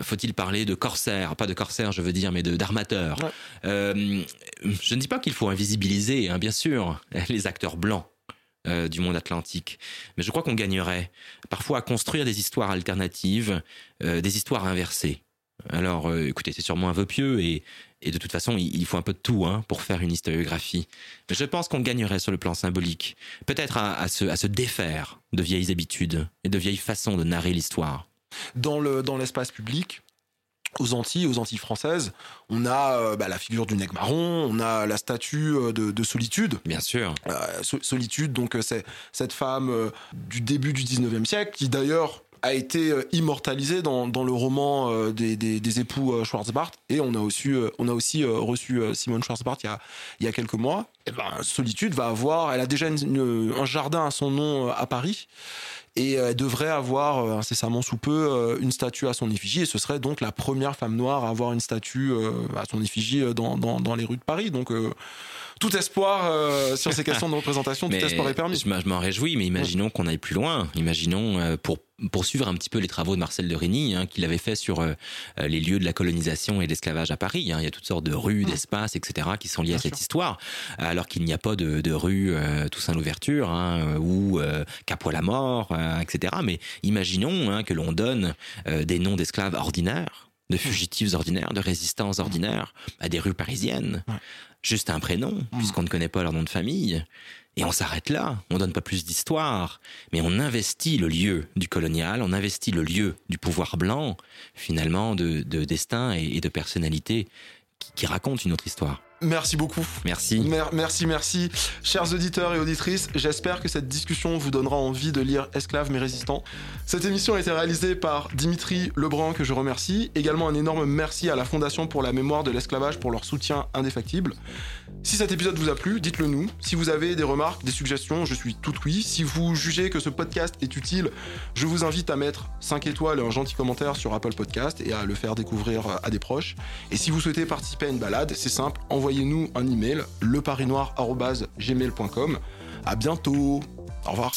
Faut-il parler de corsaires? Pas de corsaires, je veux dire, mais d'armateurs. Euh, je ne dis pas qu'il faut invisibiliser, hein, bien sûr, les acteurs blancs. Euh, du monde atlantique. Mais je crois qu'on gagnerait parfois à construire des histoires alternatives, euh, des histoires inversées. Alors, écoutez, c'est sûrement un vœu pieux et, de toute façon, il, faut un peu de tout hein, pour faire une historiographie. Mais je pense qu'on gagnerait sur le plan symbolique, peut-être à, se, à se défaire de vieilles habitudes et de vieilles façons de narrer l'histoire dans le dans l'espace public aux Antilles, aux Antilles françaises, on a euh, bah, la figure du nègre marron, on a la statue euh, de, solitude. Bien sûr. Euh, solitude, donc c'est cette femme du début du 19e siècle, qui d'ailleurs a été immortalisée dans, dans le roman des, des, époux Schwarzbart. Et on a aussi, on a aussi reçu Simone Schwarzbart il y a, il y a quelques mois. Et ben, Solitude va avoir, elle a déjà un jardin à son nom à Paris et elle devrait avoir euh, incessamment sous peu euh, une statue à son effigie et ce serait donc la première femme noire à avoir une statue euh, à son effigie dans, dans, dans les rues de Paris donc tout espoir euh, sur ces questions de représentation, tout espoir est permis. Je m'en réjouis, mais imaginons qu'on aille plus loin. Imaginons euh, pour poursuivre un petit peu les travaux de Marcel de Rigny, hein, qu'il avait fait sur euh, les lieux de la colonisation et de l'esclavage à Paris. Hein. Il y a toutes sortes de rues, d'espaces, etc., qui sont liés à cette histoire, alors qu'il n'y a pas de, de rue Toussaint l'ouverture hein, ou Capois la mort, etc. Mais imaginons hein, que l'on donne des noms d'esclaves ordinaires de fugitifs ordinaires, de résistants ordinaires, à des rues parisiennes juste un prénom, hmm. puisqu'on ne connaît pas leur nom de famille. Et on s'arrête là, on donne pas plus d'histoire, mais on investit le lieu du colonial, on investit le lieu du pouvoir blanc, finalement, de, destin et, de personnalité qui racontent une autre histoire. Merci beaucoup. Merci. merci, merci. Chers auditeurs et auditrices, j'espère que cette discussion vous donnera envie de lire Esclaves mais résistants. Cette émission a été réalisée par Dimitri Lebrun, que je remercie. Également un énorme merci à la Fondation pour la mémoire de l'esclavage pour leur soutien indéfectible. Si cet épisode vous a plu, dites-le nous. Si vous avez des remarques, des suggestions, je suis tout oui. Si vous jugez que ce podcast est utile, je vous invite à mettre 5 étoiles et un gentil commentaire sur Apple Podcast et à le faire découvrir à des proches. Et si vous souhaitez participer à une balade, c'est simple, envoyez-nous un email leparinoir.gmail.com. À bientôt. Au revoir.